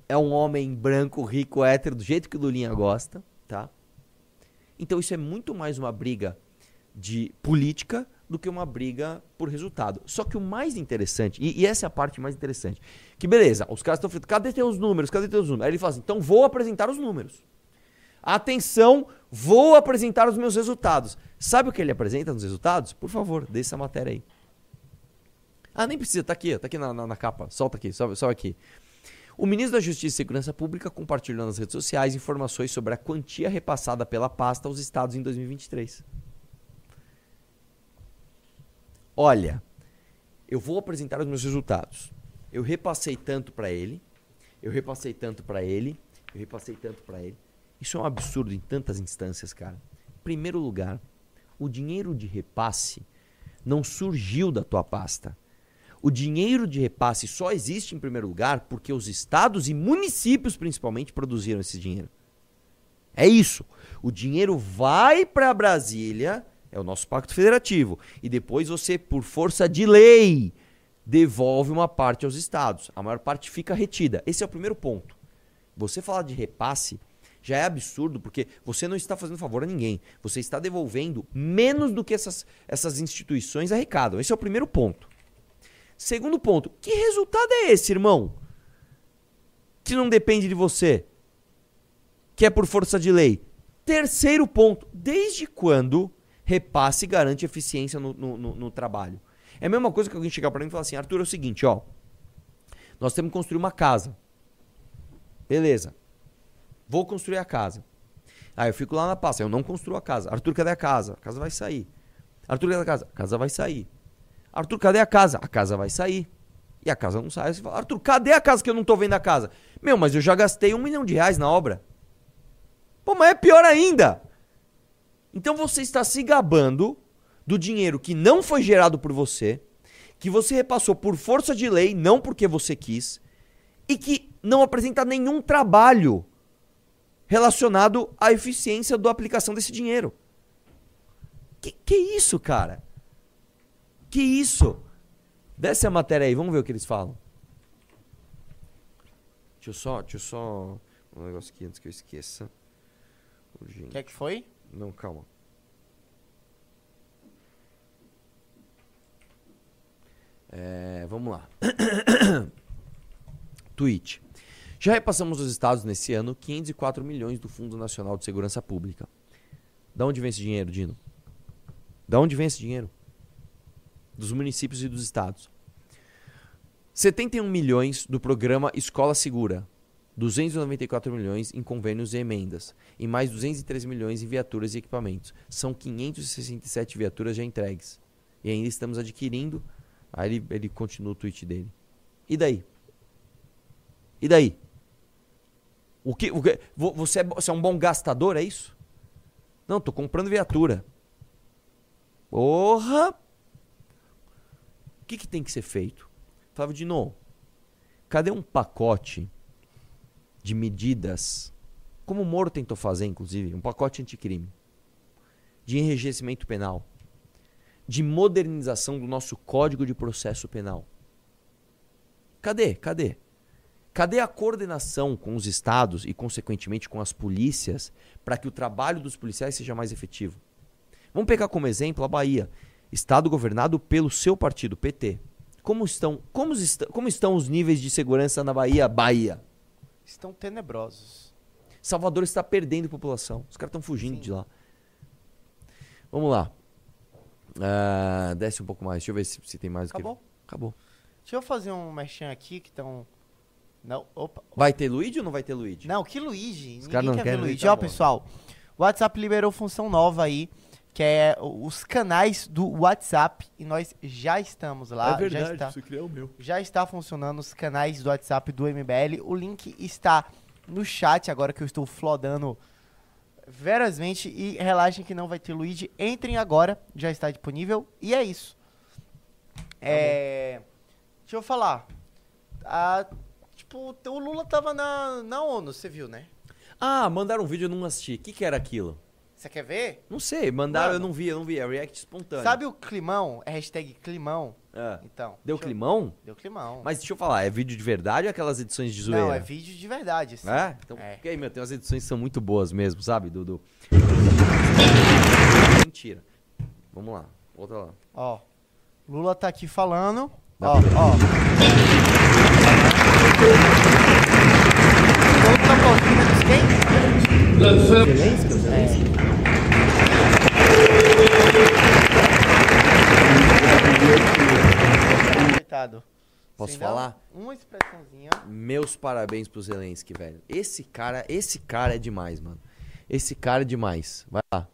é um homem branco, rico, hétero, do jeito que o Lulinha gosta, tá? Então isso é muito mais uma briga de política do que uma briga por resultado. Só que o mais interessante, e, e essa é a parte mais interessante, que beleza, os caras estão falando, cadê teus números? Cadê teus números? Aí ele fala assim, então vou apresentar os números. Atenção, vou apresentar os meus resultados. Sabe o que ele apresenta nos resultados? Por favor, dê essa matéria aí. Ah, nem precisa, tá aqui, tá aqui na, na, na capa. Solta aqui, só, só aqui. O ministro da Justiça e Segurança Pública compartilhou nas redes sociais informações sobre a quantia repassada pela pasta aos estados em 2023. Olha, eu vou apresentar os meus resultados. Eu repassei tanto para ele, eu repassei tanto para ele, eu repassei tanto para ele. Isso é um absurdo em tantas instâncias, cara. Em primeiro lugar, o dinheiro de repasse não surgiu da tua pasta. O dinheiro de repasse só existe em primeiro lugar porque os estados e municípios principalmente produziram esse dinheiro. É isso. O dinheiro vai para Brasília, é o nosso pacto federativo, e depois você, por força de lei, devolve uma parte aos estados. A maior parte fica retida. Esse é o primeiro ponto. Você falar de repasse já é absurdo, porque você não está fazendo favor a ninguém. Você está devolvendo menos do que essas, essas instituições arrecadam. Esse é o primeiro ponto. Segundo ponto, que resultado é esse, irmão? Que não depende de você. Que é por força de lei. Terceiro ponto, desde quando repasse garante eficiência no, no, no, no trabalho? É a mesma coisa que alguém chegar para mim e falar assim, Arthur, é o seguinte, ó. Nós temos que construir uma casa. Beleza. Vou construir a casa. Aí eu fico lá na pasta, eu não construo a casa. Arthur, cadê a casa? A casa vai sair. Arthur, cadê a casa? A casa vai sair. Arthur, cadê a casa? A casa vai sair. E a casa não sai. Você fala, Arthur, cadê a casa que eu não tô vendo a casa? Meu, mas eu já gastei um milhão de reais na obra. Pô, mas é pior ainda. Então você está se gabando do dinheiro que não foi gerado por você, que você repassou por força de lei, não porque você quis, e que não apresenta nenhum trabalho relacionado à eficiência da aplicação desse dinheiro. Que, que isso, cara? Que isso? Desce a matéria aí, vamos ver o que eles falam. Deixa eu só, deixa eu só. Um negócio aqui antes que eu esqueça. Urgente. O que é que foi? Não, calma. É, vamos lá. Tweet. Já repassamos os estados nesse ano 504 milhões do Fundo Nacional de Segurança Pública. Da onde vem esse dinheiro, Dino? Da onde vem esse dinheiro? Dos municípios e dos estados. 71 milhões do programa Escola Segura. 294 milhões em convênios e emendas. E mais 213 milhões em viaturas e equipamentos. São 567 viaturas já entregues. E ainda estamos adquirindo. Aí ele, ele continua o tweet dele. E daí? E daí? O que, o que vo- você, é, você é um bom gastador, é isso? Não, tô comprando viatura. Porra! Que, que tem que ser feito? Flávio Dino, cadê um pacote de medidas, como o Moro tentou fazer, inclusive, um pacote anticrime, de enrijecimento penal, de modernização do nosso Código de Processo Penal? Cadê? Cadê? Cadê a coordenação com os estados e, consequentemente, com as polícias para que o trabalho dos policiais seja mais efetivo? Vamos pegar como exemplo a Bahia, estado governado pelo seu partido, PT. Como estão, como, est- como estão os níveis de segurança na Bahia, Bahia? Estão tenebrosos. Salvador está perdendo população. Os caras estão fugindo Sim. de lá. Vamos lá. Ah, desce um pouco mais. Deixa eu ver se, se tem mais o que. Acabou? Acabou. Deixa eu fazer um merchan aqui que estão. Não, opa. Vai ter Luigi ou não vai ter Luigi? Não, que Luigi. Os Ninguém caras não quer ver querem, Luigi. tá Ó, bom. pessoal. O WhatsApp liberou função nova aí, que é os canais do WhatsApp. E nós já estamos lá. já está, criar o meu. já está funcionando os canais do WhatsApp do MBL. O link está no chat agora que eu estou flodando verazmente. E relaxem que não vai ter Luigi. Entrem agora, já está disponível. E é isso. é. Deixa eu falar. Ah, tipo, o Lula tava na, na ONU, você viu, né? Ah, mandaram um vídeo eu não assisti. O que, que era aquilo? Você quer ver? Não sei, mandaram, eu Mano. não vi, eu não vi. É react espontâneo. Sabe o climão? É hashtag climão. É. Então. Deu deixa eu- climão? Deu climão. Mas deixa eu falar, é vídeo de verdade ou aquelas edições de zoeira? Não, é vídeo de verdade. assim. É? Então, É. porque aí, meu, tem umas edições que são muito boas mesmo, sabe, Dudu? Mentira. Vamos lá, volta lá. Ó. Lula tá aqui falando. Dá Ó, ó. Todo tá ouvindo menos quem? Zelensky, Zelensky? Fechado. Posso Sem dar falar? Uma expressãozinha. Meus parabéns pro Zelensky, velho. Esse cara, esse cara é demais, mano. Esse cara é demais. Vai lá.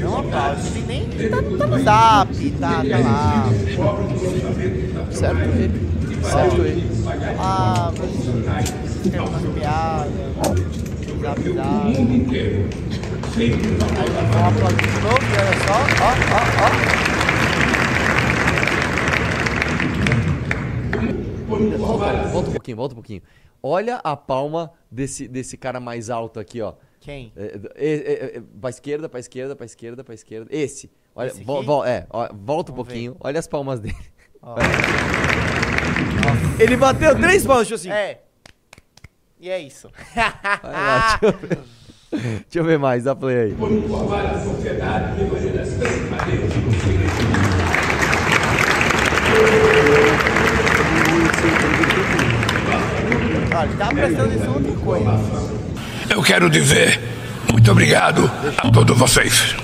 Não aplaude. Tem nem. Tá, tá no zap, tá, tá lá. Certo ele. Certo ele. Ah, mas. Escreve umas piadas. Zap, zap. Aí vão aplaudir de novo, olha só. Ó, ó, ó. Volta, volta um pouquinho, volta um pouquinho. Olha a palma desse, desse cara mais alto aqui, ó. Quem? É, é, é, é, pra esquerda, pra esquerda, pra esquerda, pra esquerda. Esse. Olha, Esse vo- vo- é, ó, volta um Vamos pouquinho. Olha as palmas dele. Ó. Ele bateu três palmas, assim. É. E é isso. Vai lá, deixa eu ver. Deixa eu ver mais, dá play aí. Olha, ele tava prestando atenção em outra coisa. Eu quero dizer muito obrigado a todos vocês.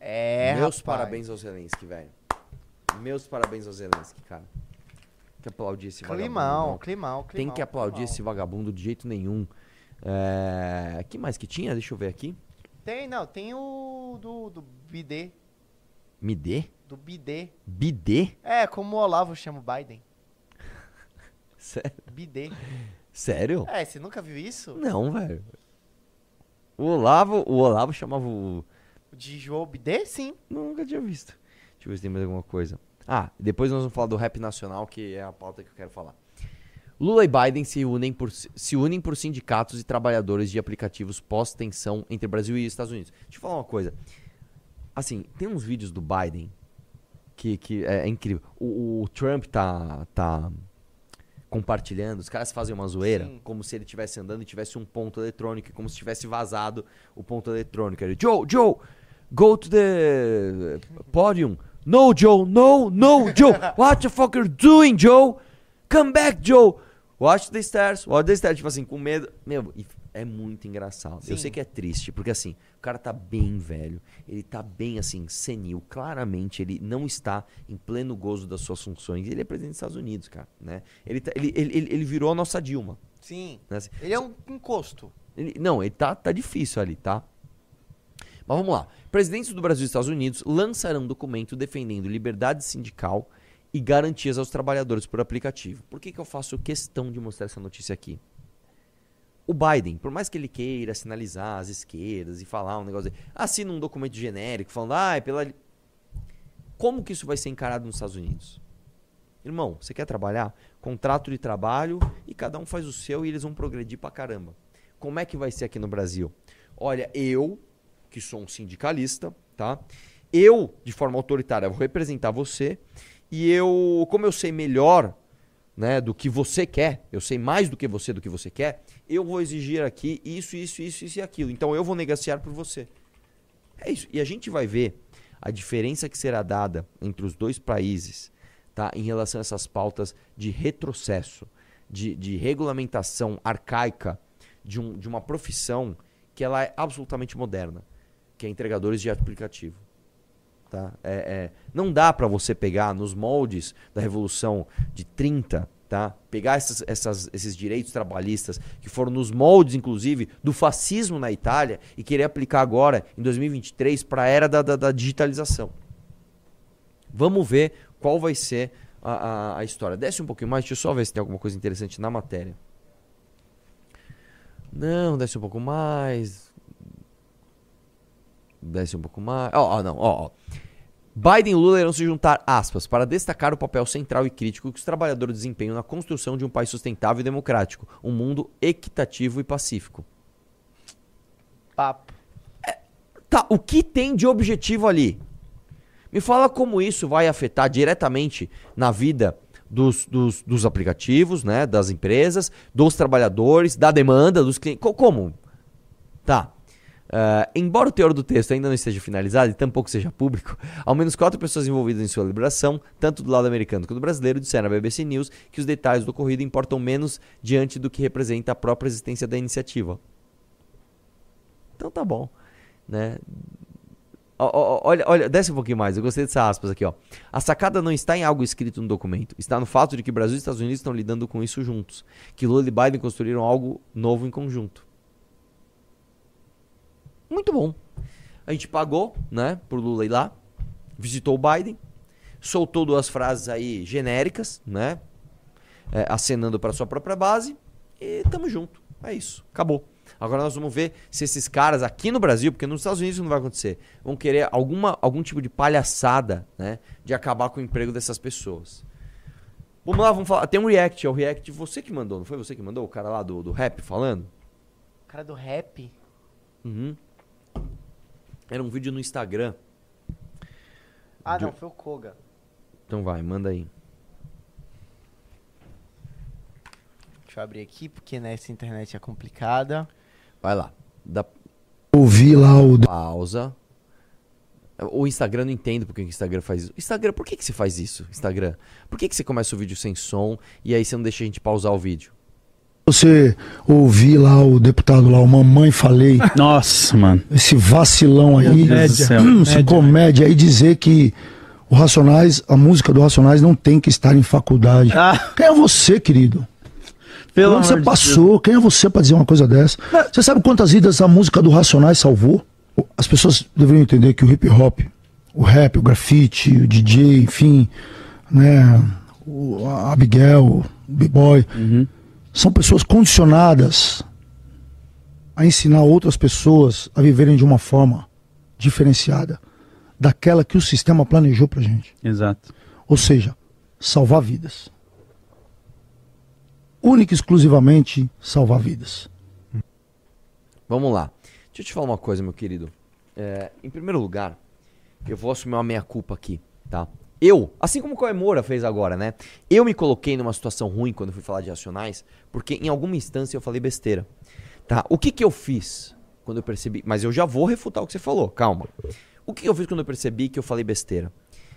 É, Meus rapaz. parabéns ao Zelensky, velho. Meus parabéns ao Zelensky, cara. Tem que aplaudir esse vagabundo. Climão, não. climão, climão. Tem que aplaudir climão. esse vagabundo de jeito nenhum. É... que mais que tinha? Deixa eu ver aqui. Tem, não, tem o do, do bidê. Do bidê. Bidê? É, como o Olavo chama o Biden. Sério? Bidê. Sério? É, você nunca viu isso? Não, velho. O Olavo, o Olavo chamava o. De João Bidê? Sim. Nunca tinha visto. Deixa eu ver se tem mais alguma coisa. Ah, depois nós vamos falar do rap nacional, que é a pauta que eu quero falar. Lula e Biden se unem por, se unem por sindicatos e trabalhadores de aplicativos pós-tensão entre Brasil e Estados Unidos. Deixa eu falar uma coisa. Assim, tem uns vídeos do Biden que, que é, é incrível. O, o Trump tá, tá compartilhando, os caras fazem uma zoeira, Sim. como se ele estivesse andando e tivesse um ponto eletrônico, como se tivesse vazado o ponto eletrônico. Ele, Joe, Joe, go to the podium. No, Joe, no, no, Joe. What the fuck are you doing, Joe? Come back, Joe. Watch the stairs, watch the stairs. Tipo assim, com medo. Meu, é muito engraçado. Eu Sim. sei que é triste, porque assim, o cara tá bem velho, ele tá bem assim, senil. Claramente, ele não está em pleno gozo das suas funções. Ele é presidente dos Estados Unidos, cara, né? Ele, tá- ele, ele, ele, ele virou a nossa Dilma. Sim. Né? Assim, Ele é um encosto. ele- não, ele tá, tá difícil ali, tá? Mas vamos lá. Presidentes do Brasil e Estados Unidos lançarão documento defendendo liberdade sindical e garantias aos trabalhadores por aplicativo. Por que, que eu faço questão de mostrar essa notícia aqui? O Biden, por mais que ele queira sinalizar as esquerdas e falar um negócio, de, assina um documento genérico falando, ah, é pela. li-" Como que isso vai ser encarado nos Estados Unidos? Irmão, você quer trabalhar? Contrato de trabalho e cada um faz o seu e eles vão progredir pra caramba. Como é que vai ser aqui no Brasil? Olha, eu, que sou um sindicalista, tá? Eu, de forma autoritária, vou representar você e eu, como eu sei melhor, né, do que você quer, eu sei mais do que você do que você quer, eu vou exigir aqui isso, isso, isso, isso e aquilo. Então eu vou negociar por você. É isso. E a gente vai ver a diferença que será dada entre os dois países tá, em relação a essas pautas de retrocesso, de, de regulamentação arcaica de, um, de uma profissão que ela é absolutamente moderna, que é entregadores de aplicativo. Tá? É, é, não dá para você pegar nos moldes da Revolução de 30, tá? pegar essas, essas- esses direitos trabalhistas que foram nos moldes, inclusive, do fascismo na Itália e querer aplicar agora, em 2023, para a era da, da- da digitalização. Vamos ver qual vai ser a, a- a história. Desce um pouquinho mais, deixa eu só ver se tem alguma coisa interessante na matéria. Não, desce um pouco mais. Desce um pouco mais. Ó, ó, não, ó, ó. Biden e Lula irão se juntar, aspas, para destacar o papel central e crítico que os trabalhadores desempenham na construção de um país sustentável e democrático, um mundo equitativo e pacífico. Papo. Tá, o que tem de objetivo ali? Me fala como isso vai afetar diretamente na vida dos, dos, dos aplicativos, né? Das empresas, dos trabalhadores, da demanda, dos clientes. Co- Como? Tá. Ah, embora o teor do texto ainda não esteja finalizado e tampouco seja público, ao menos quatro pessoas envolvidas em sua liberação, tanto do lado americano quanto do brasileiro, disseram à BBC News que os detalhes do ocorrido importam menos diante do que representa a própria existência da iniciativa. Então tá bom, né? Olha, olha, desce um pouquinho mais, eu gostei dessas aspas aqui, ó. A sacada não está em algo escrito no documento, está no fato de que Brasil e Estados Unidos estão lidando com isso juntos, que Lula e Biden construíram algo novo em conjunto. Muito bom. A gente pagou, né, pro Lula ir lá, visitou o Biden, soltou duas frases aí genéricas, né, é, acenando para sua própria base e tamo junto. É isso, acabou. Agora nós vamos ver se esses caras aqui no Brasil, porque nos Estados Unidos isso não vai acontecer, vão querer alguma, algum tipo de palhaçada, né, de acabar com o emprego dessas pessoas. Vamos lá, vamos falar. Tem um react, é o react você que mandou, não foi você que mandou? O cara lá do, do rap falando? O cara do rap. Uhum. Era um vídeo no Instagram. Ah, De- não, foi o Koga. Então vai, manda aí. Deixa eu abrir aqui, porque nessa internet é complicada. Vai lá. Dá Ouvi lá o. pausa. O Instagram não entende por que o Instagram faz isso. Instagram, por que, que você faz isso? Instagram? Por que, que você começa o vídeo sem som e aí você não deixa a gente pausar o vídeo? Você ouvir lá o deputado lá, o Mamãe Falei, Nossa, mano. esse vacilão aí, Deus essa Média. comédia aí dizer que o Racionais, a música do Racionais não tem que estar em faculdade. Ah, Quem é você, querido? pelo Onde você de passou? Quem é você pra dizer uma coisa dessa? Você sabe quantas vidas a música do Racionais salvou? As pessoas deveriam entender que o hip hop, o rap, o grafite, o DJ, enfim, né, o, a Abigail, o B-boy, Uhum. São pessoas condicionadas a ensinar outras pessoas a viverem de uma forma diferenciada daquela que o sistema planejou pra gente. Exato. Ou seja, salvar vidas. Única e exclusivamente salvar vidas. Vamos lá. Deixa eu te falar uma coisa, meu querido. É, em primeiro lugar, eu vou assumir uma meia-culpa aqui, tá? Eu, assim como o Coé Moura fez agora, né? Eu me coloquei numa situação ruim quando fui falar de racionais, porque em alguma instância eu falei besteira. Tá? O que que eu fiz quando eu percebi... Mas eu já vou refutar o que você falou, calma. O que que eu fiz quando eu percebi que eu falei besteira?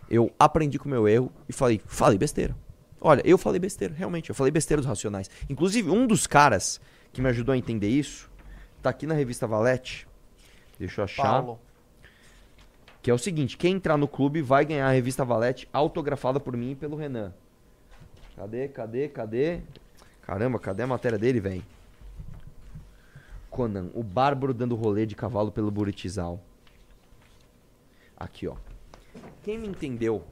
Eu aprendi com o meu erro e falei, falei besteira. Olha, eu falei besteira, realmente, eu falei besteira dos racionais. Inclusive, um dos caras que me ajudou a entender isso tá aqui na revista Valete. Deixa eu achar. Paulo. Que é o seguinte: quem entrar no clube vai ganhar a revista Valete autografada por mim e pelo Renan. Cadê, cadê, cadê? Caramba, cadê a matéria dele, velho? Conan, o bárbaro dando rolê de cavalo pelo Buritizal. Aqui, ó. Quem me entendeu,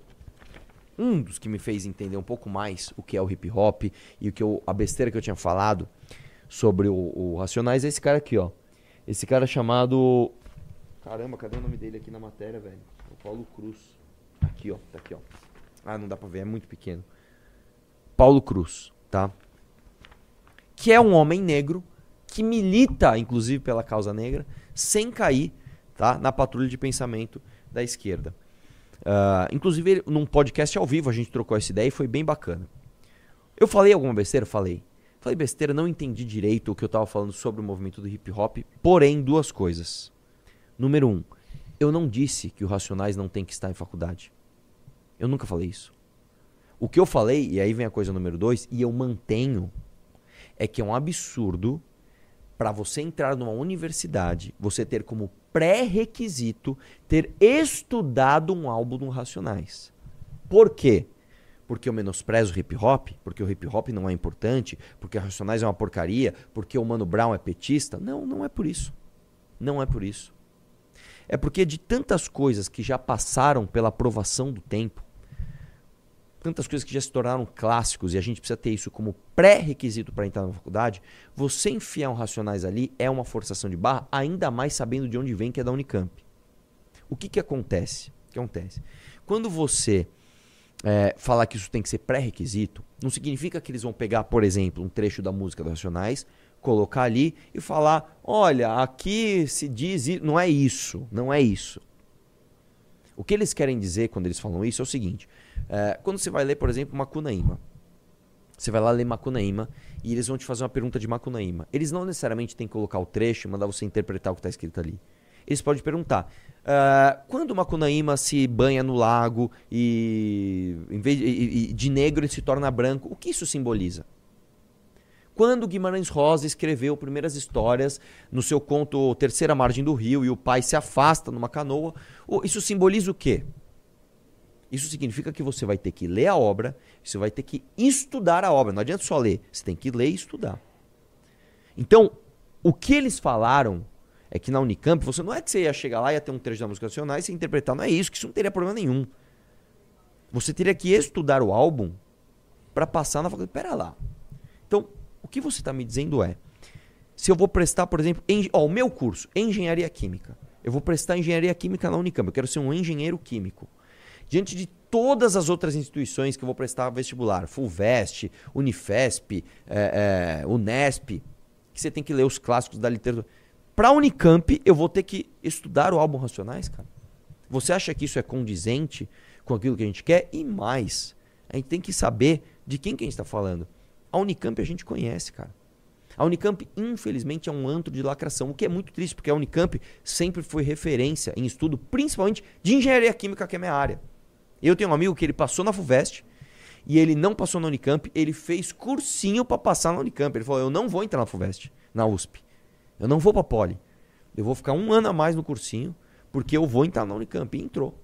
um dos que me fez entender um pouco mais o que é o hip hop e o que eu, a besteira que eu tinha falado sobre o, o Racionais é esse cara aqui, ó. Esse cara chamado. Caramba, cadê o nome dele aqui na matéria, velho? O Paulo Cruz. Aqui, ó. Tá aqui, ó. Ah, não dá pra ver, é muito pequeno. Paulo Cruz, tá? Que é um homem negro que milita, inclusive, pela causa negra, sem cair, tá? Na patrulha de pensamento da esquerda. Ah, inclusive, num podcast ao vivo a gente trocou essa ideia e foi bem bacana. Eu falei alguma besteira? Falei. Falei besteira, não entendi direito o que eu tava falando sobre o movimento do hip hop, porém, duas coisas. Número um, eu não disse que o Racionais não tem que estar em faculdade. Eu nunca falei isso. O que eu falei, e aí vem a coisa número dois, e eu mantenho, é que é um absurdo para você entrar numa universidade, você ter como pré-requisito ter estudado um álbum do Racionais. Por quê? Porque eu menosprezo o hip hop, porque o hip hop não é importante, porque o Racionais é uma porcaria, porque o Mano Brown é petista. Não, não é por isso. Não é por isso. É porque de tantas coisas que já passaram pela aprovação do tempo, tantas coisas que já se tornaram clássicos e a gente precisa ter isso como pré-requisito para entrar na faculdade, você enfiar um Racionais ali é uma forçação de barra, ainda mais sabendo de onde vem, que é da Unicamp. O que que acontece? O que acontece? Quando você é, falar que isso tem que ser pré-requisito, não significa que eles vão pegar, por exemplo, um trecho da música dos Racionais, colocar ali e falar: olha, aqui se diz. i-". Não é isso. Não é isso. O que eles querem dizer quando eles falam isso é o seguinte: é, quando você vai ler, por exemplo, Macunaíma, Você vai lá ler Macunaíma e eles vão te fazer uma pergunta de Macunaíma. Eles não necessariamente têm que colocar o trecho e mandar você interpretar o que está escrito ali. Eles podem perguntar: ah, quando Macunaíma se banha no lago e, de, e de negro ele se torna branco, o que isso simboliza? Quando Guimarães Rosa escreveu primeiras histórias no seu conto Terceira Margem do Rio e o pai se afasta numa canoa, isso simboliza o quê? Isso significa que você vai ter que ler a obra, você vai ter que estudar a obra. Não adianta só ler, você tem que ler e estudar. Então, o que eles falaram é que na Unicamp, você não é que você ia chegar lá e ia ter um trecho da música nacional e ia interpretar, não é isso, que isso não teria problema nenhum. Você teria que estudar o álbum para passar na faculdade. Pera lá. O que você está me dizendo é, se eu vou prestar, por exemplo, em, ó, o meu curso, engenharia química. Eu vou prestar engenharia química na Unicamp, eu quero ser um engenheiro químico. Diante de todas as outras instituições que eu vou prestar vestibular, FUVEST, Unifesp, eh, eh, Unesp, que você tem que ler os clássicos da literatura. Para Unicamp, eu vou ter que estudar o álbum Racionais, cara. Você acha que isso é condizente com aquilo que a gente quer? E mais, a gente tem que saber de quem que a gente está falando. A Unicamp a gente conhece, cara. A Unicamp, infelizmente, é um antro de lacração, o que é muito triste, porque a Unicamp sempre foi referência em estudo, principalmente de engenharia química, que é minha área. Eu tenho um amigo que ele passou na FUVEST e ele não passou na Unicamp, ele fez cursinho para passar na Unicamp. Ele falou: Eu não vou entrar na FUVEST, na USP. Eu não vou pra Poli. Eu vou ficar um ano a mais no cursinho, porque eu vou entrar na Unicamp. E entrou.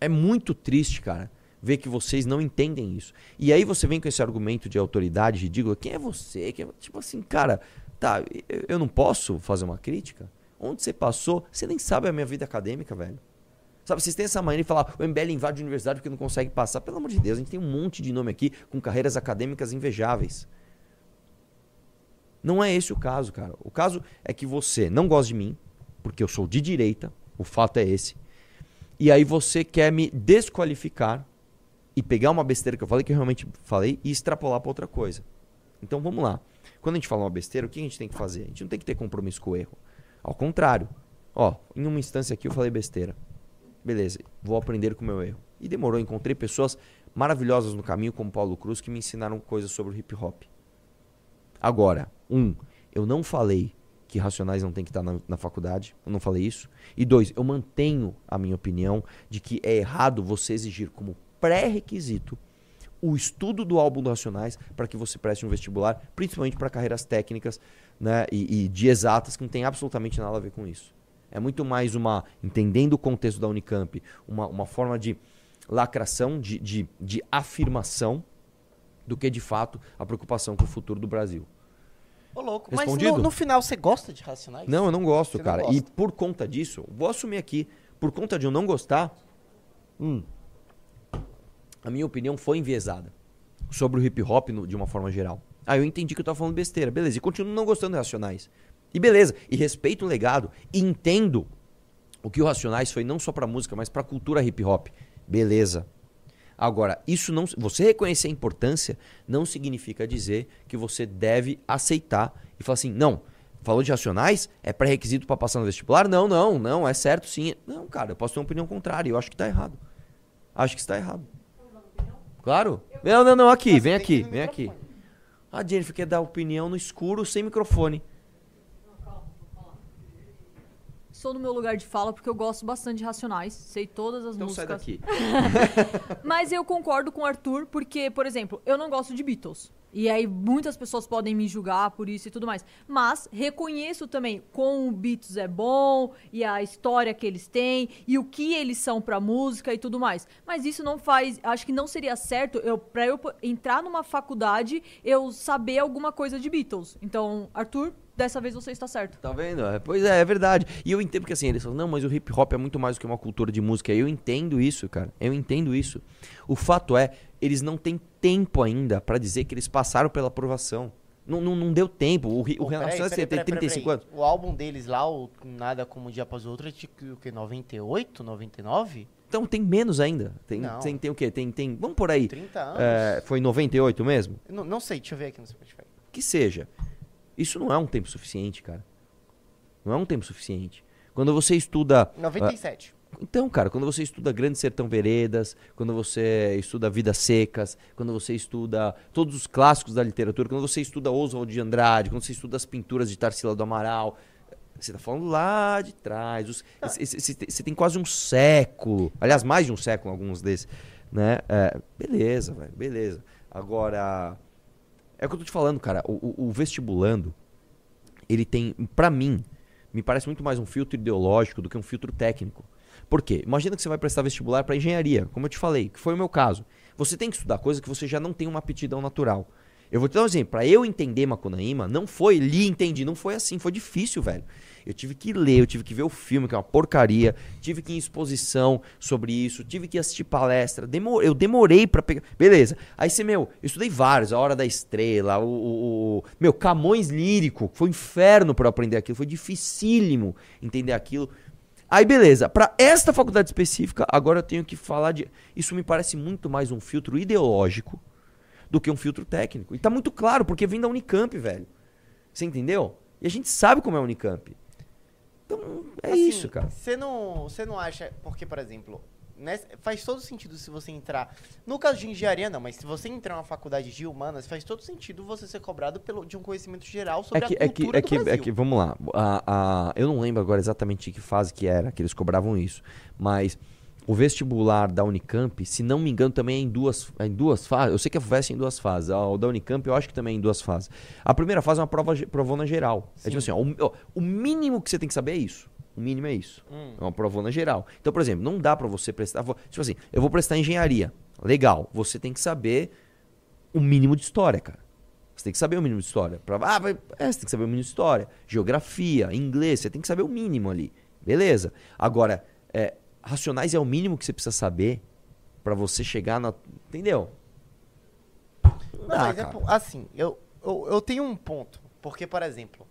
É muito triste, cara, ver que vocês não entendem isso. E aí você vem com esse argumento de autoridade ridícula. Quem é você? Quem é- Tipo assim, cara, tá, eu- eu não posso fazer uma crítica? Onde você passou? Você nem sabe a minha vida acadêmica, velho. Sabe, vocês têm essa mania de falar, o MBL invade a universidade porque não consegue passar. Pelo amor de Deus, a gente tem um monte de nome aqui com carreiras acadêmicas invejáveis. Não é esse o caso, cara. O caso é que você não gosta de mim, porque eu sou de direita, o fato é esse. E aí você quer me desqualificar e pegar uma besteira que eu falei, que eu realmente falei, e extrapolar pra outra coisa. Então vamos lá. Quando a gente fala uma besteira, o que a gente tem que fazer? A gente não tem que ter compromisso com o erro. Ao contrário. Ó, em uma instância aqui eu falei besteira. Beleza, vou aprender com o meu erro. E demorou, encontrei pessoas maravilhosas no caminho, como Paulo Cruz, que me ensinaram coisas sobre o hip hop. Agora, um, eu não falei que Racionais não tem que estar na, na faculdade, eu não falei isso. E dois, eu mantenho a minha opinião de que é errado você exigir como pré-requisito o estudo do álbum do Racionais para que você preste um vestibular, principalmente para carreiras técnicas né, e, e de exatas que não tem absolutamente nada a ver com isso. É muito mais uma, entendendo o contexto da Unicamp, uma, uma forma de lacração, de, de, de afirmação, do que de fato a preocupação com o futuro do Brasil. Ô, louco. Mas Respondido? no, no final você gosta de Racionais? Não, eu não gosto, Você não cara. gosta. E por conta disso, vou assumir aqui, por conta de eu não gostar, hum, a minha opinião foi enviesada sobre o hip hop no- de uma forma geral. Ah, eu entendi que eu tava falando besteira, beleza. E continuo não gostando do Racionais. E beleza, e respeito o legado, e entendo o que o Racionais foi não só pra música, mas pra cultura hip hop. Beleza. Agora, isso não, você reconhecer a importância não significa dizer que você deve aceitar e falar assim, não, falou de racionais, é pré-requisito pra passar no vestibular? Não, não, não, é certo sim. Não, cara, eu posso ter uma opinião contrária, eu acho que tá errado. Acho que está errado. Claro. Não, não, não, aqui, vem aqui, vem aqui. A Jennifer quer dar opinião no escuro sem microfone. Sou no meu lugar de fala porque eu gosto bastante de Racionais, sei todas as Então sai músicas. daqui. Mas eu concordo com o Arthur porque, por exemplo, eu não gosto de Beatles. E aí muitas pessoas podem me julgar por isso e tudo mais. Mas reconheço também como o Beatles é bom e a história que eles têm e o que eles são pra música e tudo mais. Mas isso não faz, acho que não seria certo eu para eu entrar numa faculdade eu saber alguma coisa de Beatles. Então, Arthur, dessa vez você está certo. Tá vendo? É, Pois é, é verdade. E eu entendo porque assim, eles falam, não, mas o hip hop é muito mais do que uma cultura de música. Eu entendo isso, cara. Eu entendo isso. O fato é, eles não têm tempo ainda pra dizer que eles passaram pela aprovação. Não, não, não deu tempo. O, o Renato tem peraí, peraí, 35 anos. O álbum deles lá, o Nada Como Um Dia Após o Outro, é de o que, 98, 99? Então tem menos ainda. Tem, tem, tem o quê? Tem, tem. Vamos por aí. 30 anos? É, foi em 98 mesmo? Não, não sei, deixa eu ver aqui no Spotify. Que seja. Isso não é um tempo suficiente, cara. Não é um tempo suficiente. Quando você estuda. 97. Então, cara, quando você estuda Grande Sertão Veredas, quando você estuda Vidas Secas, quando você estuda todos os clássicos da literatura, quando você estuda Oswald de Andrade, quando você estuda as pinturas de Tarsila do Amaral, você tá falando lá de trás. esse- Você tem quase um século, aliás, mais de um século alguns desses, né? É, beleza, velho, beleza. Agora, é o que eu tô te falando, cara, o, o- o vestibulando, ele tem, pra mim, me parece muito mais um filtro ideológico do que um filtro técnico. Por quê? Imagina que você vai prestar vestibular para engenharia, como eu te falei, que foi o meu caso. Você tem que estudar coisas que você já não tem uma aptidão natural. Eu vou te dar um exemplo. Para eu entender Macunaíma, não foi li entendi, não foi assim, foi difícil, velho. Eu tive que ler, eu tive que ver o filme, que é uma porcaria, tive que ir em exposição sobre isso, tive que assistir palestra. Demo- eu demorei para pegar. Beleza. Aí você, meu, eu estudei vários, A Hora da Estrela, o. o- o- meu, Camões Lírico, foi um inferno para aprender aquilo, foi dificílimo entender aquilo. Aí beleza, para esta faculdade específica, agora eu tenho que falar de. Isso me parece muito mais um filtro ideológico do que um filtro técnico. E tá muito claro, porque vem da Unicamp, velho. Você entendeu? E a gente sabe como é a Unicamp. Então, é Assim, isso, cara. Você não, você não acha. Porque, por exemplo, nessa- faz todo sentido se você entrar. No caso de engenharia, não, mas se você entrar numa faculdade de humanas, faz todo sentido você ser cobrado pelo, de um conhecimento geral sobre É que, a é que, cultura é do que, Brasil. é que, vamos lá. A, a- eu não lembro agora exatamente que fase que era, que eles cobravam isso. Mas o vestibular da Unicamp, se não me engano, também é em duas, é em duas fases. Eu sei que a FUVEST é em duas fases. O da Unicamp eu acho que também é em duas fases. A primeira fase é uma prova, provona geral. É tipo assim, ó, o, ó, o mínimo que você tem que saber é isso. O mínimo é isso. Hum. É uma provona geral. Então, por exemplo, não dá pra você prestar. Tipo assim, eu vou prestar engenharia. Legal. Você tem que saber o mínimo de história, cara. Você tem que saber o mínimo de história. Pra, ah, é, você tem que saber o mínimo de história. Geografia, inglês, você tem que saber o mínimo ali. Beleza. Agora, é, racionais é o mínimo que você precisa saber pra você chegar na. Entendeu? Não, dá, mas é assim, eu, eu, eu tenho um ponto. Porque, por exemplo,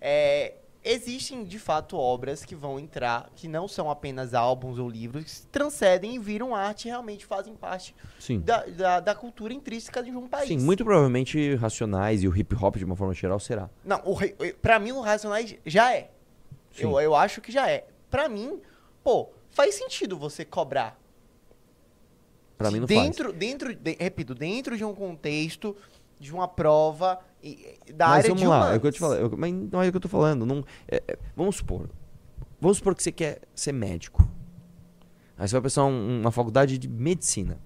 é, existem de fato obras que vão entrar, que não são apenas álbuns ou livros, que se transcendem e viram arte e realmente fazem parte Sim. da, da, da cultura intrínseca de um país. Sim, muito provavelmente racionais e o hip hop de uma forma geral será. Não, o, pra mim o Racionais já é. Sim. Eu, eu acho que já é. Pra mim, pô, faz sentido você cobrar. Pra mim não faz. dentro, Dentro, de- repito, dentro de um contexto, de uma prova da Mas área vamos de lá, humanas. é o que eu te falei. eu- mas não é o que eu tô falando. Não, é- é- vamos supor. Vamos supor que você quer ser médico. Aí você vai pensar um- uma faculdade de medicina.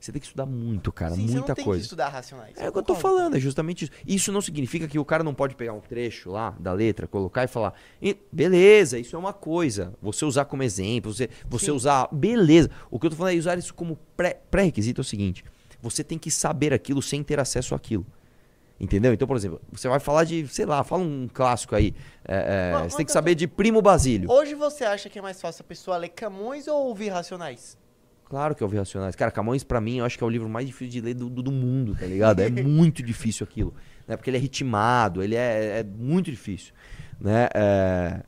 Você tem que estudar muito, cara, Sim, você muita não tem coisa. que estudar racionais. É o que eu tô falando, é justamente isso. Isso não significa que o cara não pode pegar um trecho lá da letra, colocar e falar, "E- beleza, isso é uma coisa. Você usar como exemplo, você, você Sim. usar, beleza. O que eu tô falando é usar isso como pré- pré-requisito é o seguinte: você tem que saber aquilo sem ter acesso àquilo. Entendeu? Então, por exemplo, você vai falar de, sei lá, fala um clássico aí. é, é, você tem que saber de Primo Basílio. Hoje você acha que é mais fácil a pessoa ler Camões ou ouvir Racionais? Claro que eu ouvi Racionais. Cara, Camões, pra mim, eu acho que é o livro mais difícil de ler do, do, do mundo, tá ligado? É muito difícil aquilo. Né? Porque ele é ritmado, ele é, é muito difícil. Né? É,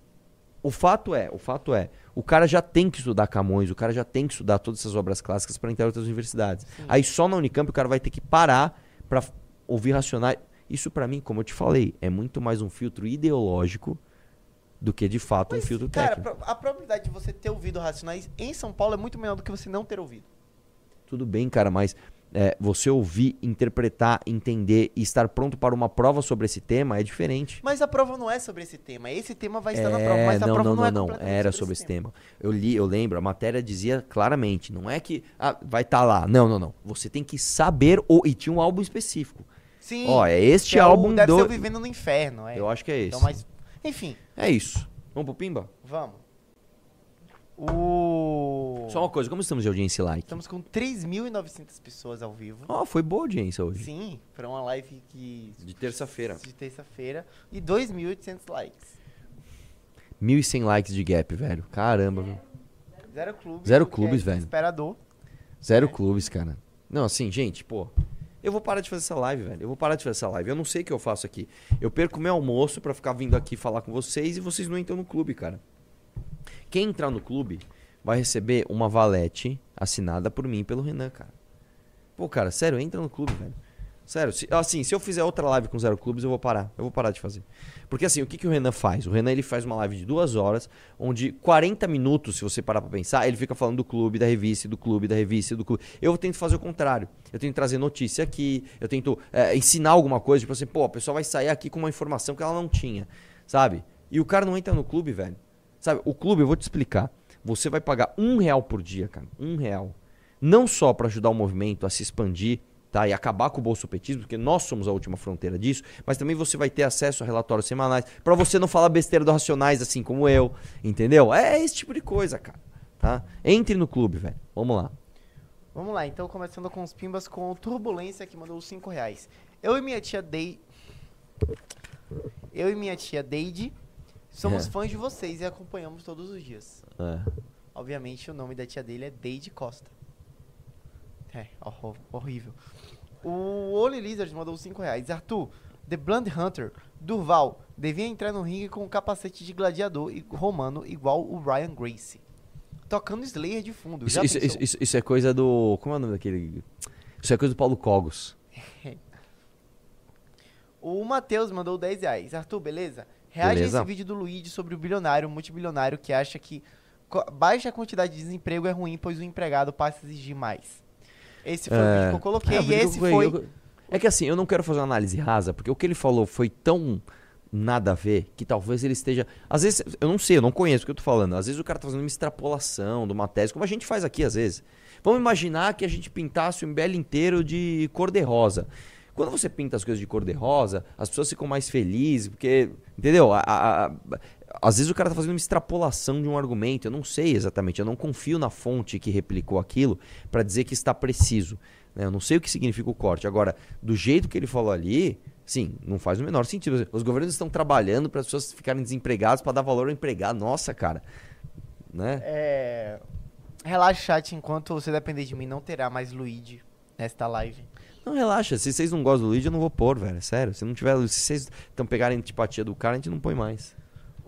O fato é, o fato é, o cara já tem que estudar Camões, o cara já tem que estudar todas essas obras clássicas para entrar em outras universidades. Aí só na Unicamp o cara vai ter que parar pra f- ouvir Racionais. Isso pra mim, como eu te falei, é muito mais um filtro ideológico do que de fato um Mas, filtro cara, técnico. pro- a probabilidade de você ter ouvido Racionais em São Paulo é muito menor do que você não ter ouvido. Tudo bem, cara, mas é, você ouvir, interpretar, entender e estar pronto para uma prova sobre esse tema é diferente. Mas a prova não é sobre esse tema. Esse tema vai estar na É, prova, mas a não, prova não, não, não, é não. completamente Era sobre esse tema. Eu li, eu lembro, a matéria dizia claramente, não é que ah, vai estar lá. Não, não, não. Você tem que saber o e tinha um álbum específico. Sim. Ó, é este é o- álbum deve do ser o Vivendo no Inferno, é. Eu acho que é esse. Então, mas, enfim, É isso. Vamos pro Pimba? vamos. O... Só uma coisa, como estamos de audiência e like? Estamos com 3.900 pessoas ao vivo. Ó, foi boa audiência hoje. Sim, para uma live que... De terça-feira. De terça-feira. E 2.800 likes. 1.100 likes de gap, velho. Caramba, viu? Zero clubes. Zero o que clubes, é velho. Desesperador. Zero clubes, cara. Não, assim, gente, pô. Eu vou parar de fazer essa live, velho. Eu vou parar de fazer essa live. Eu não sei o que eu faço aqui. Eu perco meu almoço pra ficar vindo aqui falar com vocês e vocês não entram no clube, cara. Quem entrar no clube vai receber uma valete assinada por mim e pelo Renan, cara. Pô, cara, sério, entra no clube, velho. Sério, se- assim, se eu fizer outra live com zero clubes, eu vou parar. Eu vou parar de fazer. Porque assim, o que, que o Renan faz? O Renan ele faz uma live de duas horas, onde 40 minutos, se você parar pra pensar, ele fica falando do clube, da revista, do clube, da revista, do clube. Eu tento fazer o contrário. Eu tento trazer notícia aqui, eu tento é, ensinar alguma coisa, tipo assim, pô, a pessoa vai sair aqui com uma informação que ela não tinha, sabe? E o cara não entra no clube, velho. Sabe, o clube, eu vou te explicar. Você vai pagar um real por dia, cara. Um real. Não só pra ajudar o movimento a se expandir, tá? E acabar com o bolsopetismo, porque nós somos a última fronteira disso, mas também você vai ter acesso a relatórios semanais pra você não falar besteira do Racionais assim como eu, entendeu? É esse tipo de coisa, cara, tá? Entre no clube, velho. Vamos lá. Vamos lá, então começando com os pimbas com o Turbulência que mandou os 5 reais. Eu e minha tia Dei. Eu e minha tia Deide somos É. fãs de vocês e acompanhamos todos os dias. É. Obviamente o nome da tia dele é Deide Costa. É, hor- horrível. O Only Lizard mandou 5 reais. Arthur, The Blunt Hunter, Durval, devia entrar no ringue com um capacete de gladiador romano igual o Ryan Gracie. Tocando Slayer de fundo. Isso, isso, isso, isso- é coisa do. Como é o nome daquele. Isso é coisa do Paulo Cogos. O Matheus mandou 10 reais. Arthur, beleza? Reage Beleza. a esse vídeo do Luigi sobre o bilionário, multibilionário, que acha que baixa quantidade de desemprego é ruim, pois o empregado passa a exigir mais. Esse foi o vídeo que eu coloquei É, e eu esse coloquei, foi... eu- É que assim, eu não quero fazer uma análise rasa, porque o que ele falou foi tão nada a ver que talvez ele esteja. Às vezes, eu não sei, eu não conheço o que eu tô falando. Às vezes o cara tá fazendo uma extrapolação de uma tese, como a gente faz aqui às vezes. Vamos imaginar que a gente pintasse o MBL inteiro de cor-de-rosa. Quando você pinta as coisas de cor-de-rosa, as pessoas ficam mais felizes, porque. Entendeu? A- a- a- às vezes o cara tá fazendo uma extrapolação de um argumento, eu não sei exatamente, eu não confio na fonte que replicou aquilo para dizer que está preciso. né? Eu não sei o que significa o corte. Agora, do jeito que ele falou ali, sim, não faz o menor sentido. Os governos estão trabalhando para as pessoas ficarem desempregadas para dar valor ao empregado. Nossa, cara. Né? É... Relaxa, chat, enquanto você depender de mim, não terá mais Luigi nesta live. Não, relaxa. Se vocês não gostam do Luigi, eu não vou pôr, velho. Sério. Se não tiver. Se vocês estão pegarem antipatia do cara, a gente não põe mais.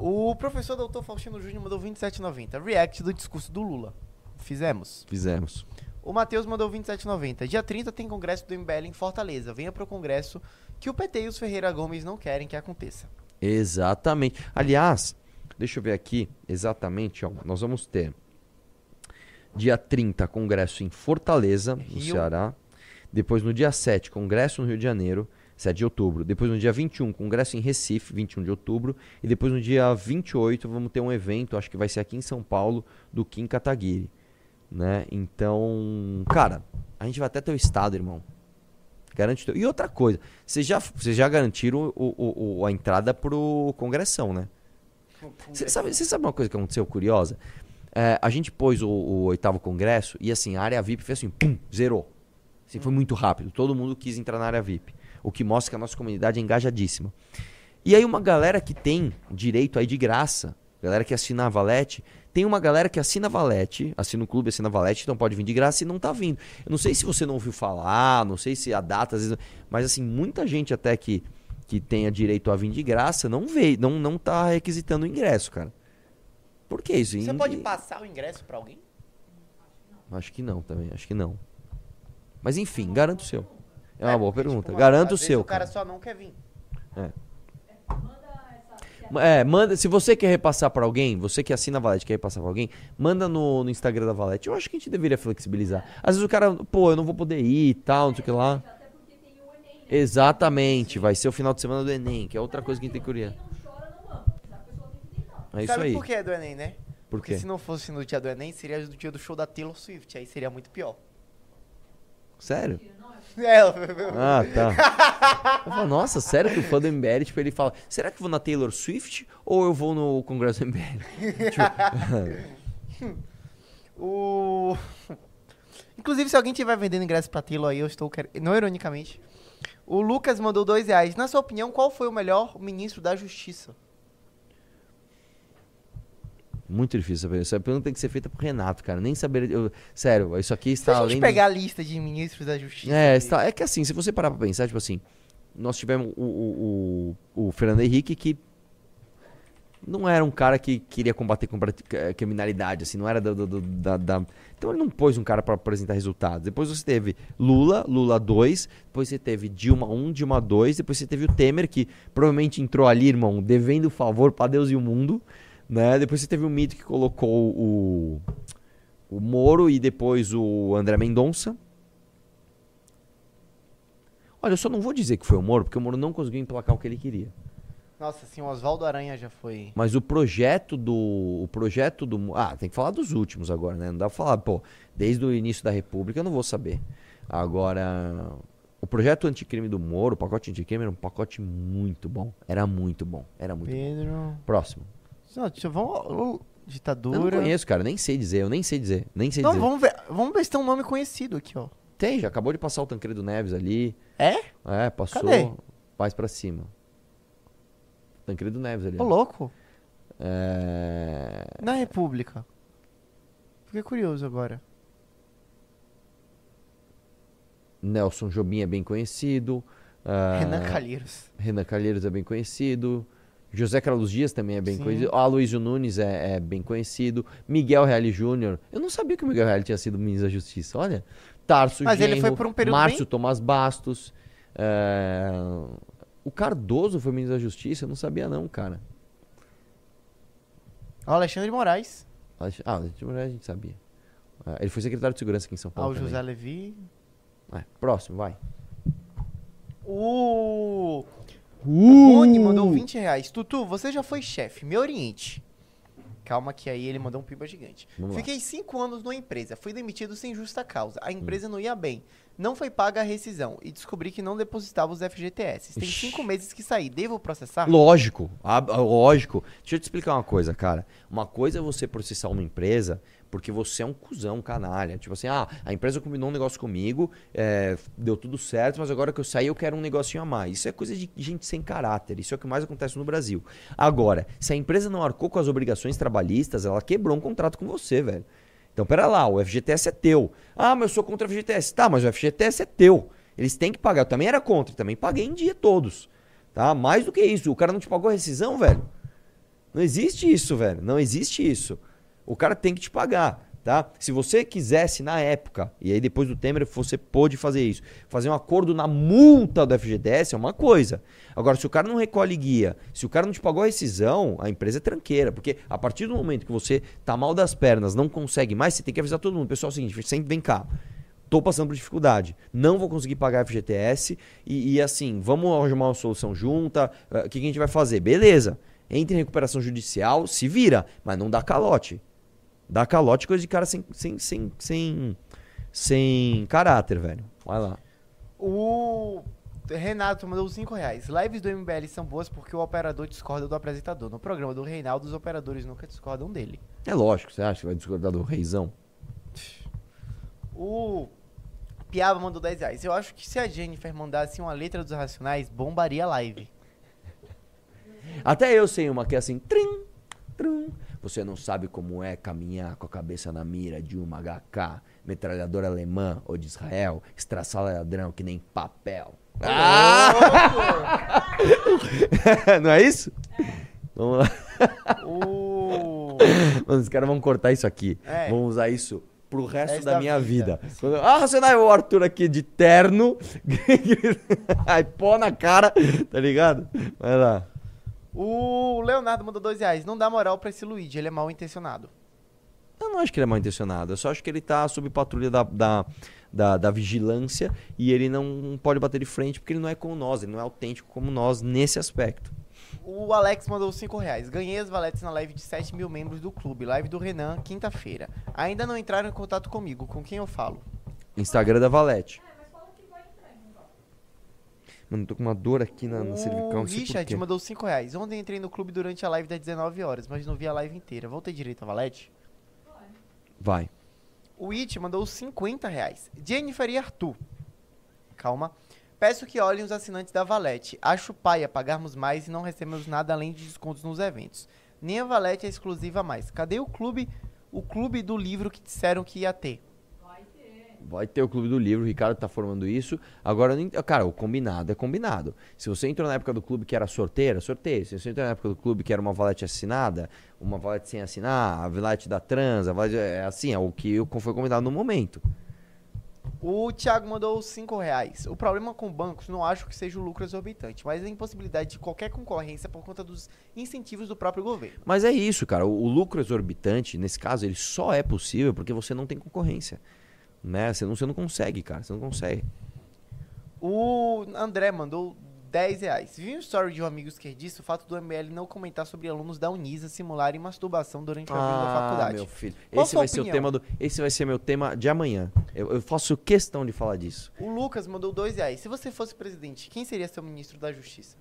O professor doutor Faustino Júnior mandou 27,90. React do discurso do Lula. Fizemos. Fizemos. O Matheus mandou 27,90. Dia 30 tem congresso do MBL em Fortaleza. Venha pro congresso que o PT e os Ferreira Gomes não querem que aconteça. Exatamente. Aliás, deixa eu ver aqui exatamente, ó. Nós vamos ter dia 30, congresso em Fortaleza, no Rio. Ceará. Depois no dia 7, congresso no Rio de Janeiro, 7 de outubro. Depois no dia 21, congresso em Recife, 21 de outubro. E depois no dia 28, vamos ter um evento, acho que vai ser aqui em São Paulo, do Kim Kataguiri. Né? Então, cara, a gente vai até teu estado, irmão. Garante teu... E outra coisa, vocês já, vocês já garantiram o, o- o- a entrada pro congressão, né? Você sabe, sabe uma coisa que aconteceu curiosa? É, a gente pôs o, o oitavo congresso e assim, a área VIP fez assim, pum, zerou. Assim, foi muito rápido. Todo mundo quis entrar na área VIP. O que mostra que a nossa comunidade é engajadíssima. E aí uma galera que tem direito aí de graça, galera que assina a Valete, tem uma galera que assina a Valete, assina o clube, assina a Valete, então pode vir de graça e não tá vindo. Eu não sei se você não ouviu falar, não sei se a data, às vezes, mas assim, muita gente até que, que tenha direito a vir de graça não veio, não, não tá requisitando o ingresso, cara. Por que isso? Você pode passar o ingresso pra alguém? Acho que não também, acho que não. Mas enfim, garanto o seu. É uma boa porque, pergunta. tipo, Garanto o seu. O cara cara. só não quer vir. É, manda, se você quer repassar pra alguém, você que assina a Valete quer repassar pra alguém, manda no, no Instagram da Valete. Eu acho que a gente deveria flexibilizar. Às vezes o cara, pô, eu não vou poder ir e tal, não sei o que lá. Exatamente, vai ser o final de semana do Enem, que é outra coisa que a gente tem que criar. É isso Sabe aí. por que é do Enem, né? Por Porque se não fosse no dia do Enem, seria no dia do show da Taylor Swift. Aí seria muito pior. Sério? É, Ah, tá. Eu falo, nossa, sério que o fã do MBL, tipo, ele fala, será que eu vou na Taylor Swift ou eu vou no Congresso MBL? Tipo, o... Inclusive, se alguém tiver vendendo ingresso pra Taylor aí, eu estou querendo... Não ironicamente. O Lucas mandou dois reais. Na sua opinião, qual foi o melhor ministro da Justiça? Muito difícil saber. Essa pergunta tem que ser feita pro Renato, cara. Nem saber. eu- sério, isso aqui Se está a gente do- pegar a lista de ministros da Justiça... É, está- é que assim, se você parar pra pensar, tipo assim, nós tivemos o, o, o, o Fernando Henrique que não era um cara que queria combater compra- eh, criminalidade, assim, não era do- da, da- Então ele não pôs um cara pra apresentar resultados. Depois você teve Lula, Lula 2, depois você teve Dilma 1, Dilma 2, depois você teve o Temer, que provavelmente entrou ali, irmão, devendo favor pra Deus e o mundo, né? Depois você teve o Mito que colocou o, o Moro e depois o André Mendonça. Olha, eu só não vou dizer que foi o Moro, porque o Moro não conseguiu emplacar o que ele queria. Nossa, assim, o Oswaldo Aranha já foi. Mas o projeto do. O projeto do. Ah, tem que falar dos últimos agora, né? Não dá pra falar, pô, desde o início da República eu não vou saber. Agora. O projeto anticrime do Moro, o pacote anticrime era um pacote muito bom. Era muito bom. Era muito bom. Pedro. Próximo. Não, deixa, vamos. ô, Eu não ditadura. conheço, cara. Nem sei dizer. Eu nem sei dizer. Nem sei Não, dizer. vamos ver. Vamos ver se tem um nome conhecido aqui, ó. Tem, já acabou de passar o Tancredo Neves ali. É? É, passou. Cadê? Mais pra cima. Tancredo Neves ali. Ô, ó. louco. É... Na República. Fiquei curioso agora. Nelson Jobim é bem conhecido. ah, Renan Calheiros. Renan Calheiros é bem conhecido. José Carlos Dias também é bem Sim. conhecido. Aloysio Nunes é, é bem conhecido. Miguel Reale Júnior. Eu não sabia que o Miguel Reale tinha sido ministro da Justiça. Olha. Tarso Mas ele Genro, foi por um período Márcio bem- Tomás Bastos. é, O Cardoso foi ministro da Justiça? Eu não sabia não, cara. Ó, Alexandre de Moraes. Ah, a gente sabia. Ah, Ele foi secretário de segurança aqui em São Paulo. o também. José Levi. É, próximo, vai. O. Uh! O Rony mandou 20 reais. Tutu, você já foi chefe, me oriente. Calma que aí ele mandou um piba gigante. Vamos lá. Fiquei cinco anos numa empresa, fui demitido sem justa causa. A empresa não ia bem. Não foi paga a rescisão e descobri que não depositava os FGTS. Tem Ixi. cinco meses que saí. Devo processar? Lógico, lógico. Deixa eu te explicar uma coisa, cara. Uma coisa é você processar uma empresa porque você é um cuzão, um canalha. Tipo assim, ah, a empresa combinou um negócio comigo, é, deu tudo certo, mas agora que eu saí eu quero um negocinho a mais. Isso é coisa de gente sem caráter. Isso é o que mais acontece no Brasil. Agora, se a empresa não arcou com as obrigações trabalhistas, ela quebrou um contrato com você, velho. Então, pera lá, o FGTS é teu. Ah, mas eu sou contra o FGTS. Tá, mas o FGTS é teu. Eles têm que pagar. Eu também era contra, também paguei em dia todos. Tá? Mais do que isso. O cara não te pagou a rescisão, velho? Não existe isso, velho. Não existe isso. O cara tem que te pagar, tá? Se você quisesse na época, e aí depois do Temer você pôde fazer isso, fazer um acordo na multa do FGTS é uma coisa. Agora, se o cara não recolhe guia, se o cara não te pagou a rescisão, a empresa é tranqueira. Porque a partir do momento que você tá mal das pernas, não consegue mais, você tem que avisar todo mundo. Pessoal, é o seguinte, sempre vem cá. Tô passando por dificuldade. Não vou conseguir pagar FGTS. E, e assim, vamos arrumar uma solução junta. eh, O que, que a gente vai fazer? Beleza. Entre em recuperação judicial, se vira. Mas não dá calote. Dá calote coisa de cara sem, sem, sem, sem, sem caráter, velho. Vai lá. O Renato mandou 5 reais. Lives do MBL são boas porque o operador discorda do apresentador. No programa do Reinaldo, os operadores nunca discordam dele. É lógico, você acha que vai discordar do reizão? O Piaba mandou 10 reais. Eu acho que se a Jennifer mandasse uma letra dos Racionais, bombaria a live. Até eu sei uma que é assim. Trim, trim. Você não sabe como é caminhar com a cabeça na mira de uma HK, metralhadora alemã ou de Israel, estraçar ladrão que nem papel. Ah! não é isso? Vamos lá. O... Mano, os caras vão cortar isso aqui. É. Vão usar isso pro resto Resto da da minha vida. vida. Quando- ah, Racionais, o Arthur aqui de terno. Aí pó na cara, tá ligado? Vai lá. O Leonardo mandou 2 reais. Não dá moral pra esse Luigi, ele é mal intencionado. Eu não acho que ele é mal intencionado. Eu só acho que ele tá sob patrulha da, da, da, da vigilância e ele não pode bater de frente porque ele não é como nós, ele não é autêntico como nós nesse aspecto. O Alex mandou 5 reais. Ganhei as valetes na live de 7 mil membros do clube. Live do Renan, quinta-feira. Ainda não entraram em contato comigo. Com quem eu falo? Instagram da Valete. Mano, tô com uma dor aqui na, na cervical, o Richard mandou 5 reais. Ontem entrei no clube durante a live das 19 horas, mas não vi a live inteira. Vou ter direito a valete? Vai. O It mandou 50 reais. Jennifer e Arthur. Calma. Peço que olhem os assinantes da Valete. Acho paia pagarmos mais e não recebemos nada além de descontos nos eventos. Nem a Valete é exclusiva mais. Cadê o clube, o clube do livro que disseram que ia ter? Vai ter o Clube do Livro, o Ricardo tá formando isso. Agora, cara, o combinado é combinado. Se você entrou na época do clube que era sorteira, sorteio. Se você entrou na época do clube que era uma valete assinada, uma valete sem assinar, a valete da trans, a valete, é assim, é o que foi combinado no momento. O Thiago mandou 5 reais. O problema com bancos não acho que seja o lucro exorbitante, mas a impossibilidade de qualquer concorrência por conta dos incentivos do próprio governo. Mas é isso, cara. O, o lucro exorbitante, nesse caso, ele só é possível porque você não tem concorrência. Né? Você, não, você não consegue, cara. Você não consegue. O André mandou 10 reais. Vi um story de um amigo esquerdista o fato do ML não comentar sobre alunos da Unisa simularem masturbação durante o abril da faculdade. Ah, meu filho. Qual esse sua vai ser o opinião? tema do. Esse vai ser meu tema de amanhã. Eu, eu faço questão de falar disso. O Lucas mandou 2 reais. Se você fosse presidente, quem seria seu ministro da Justiça?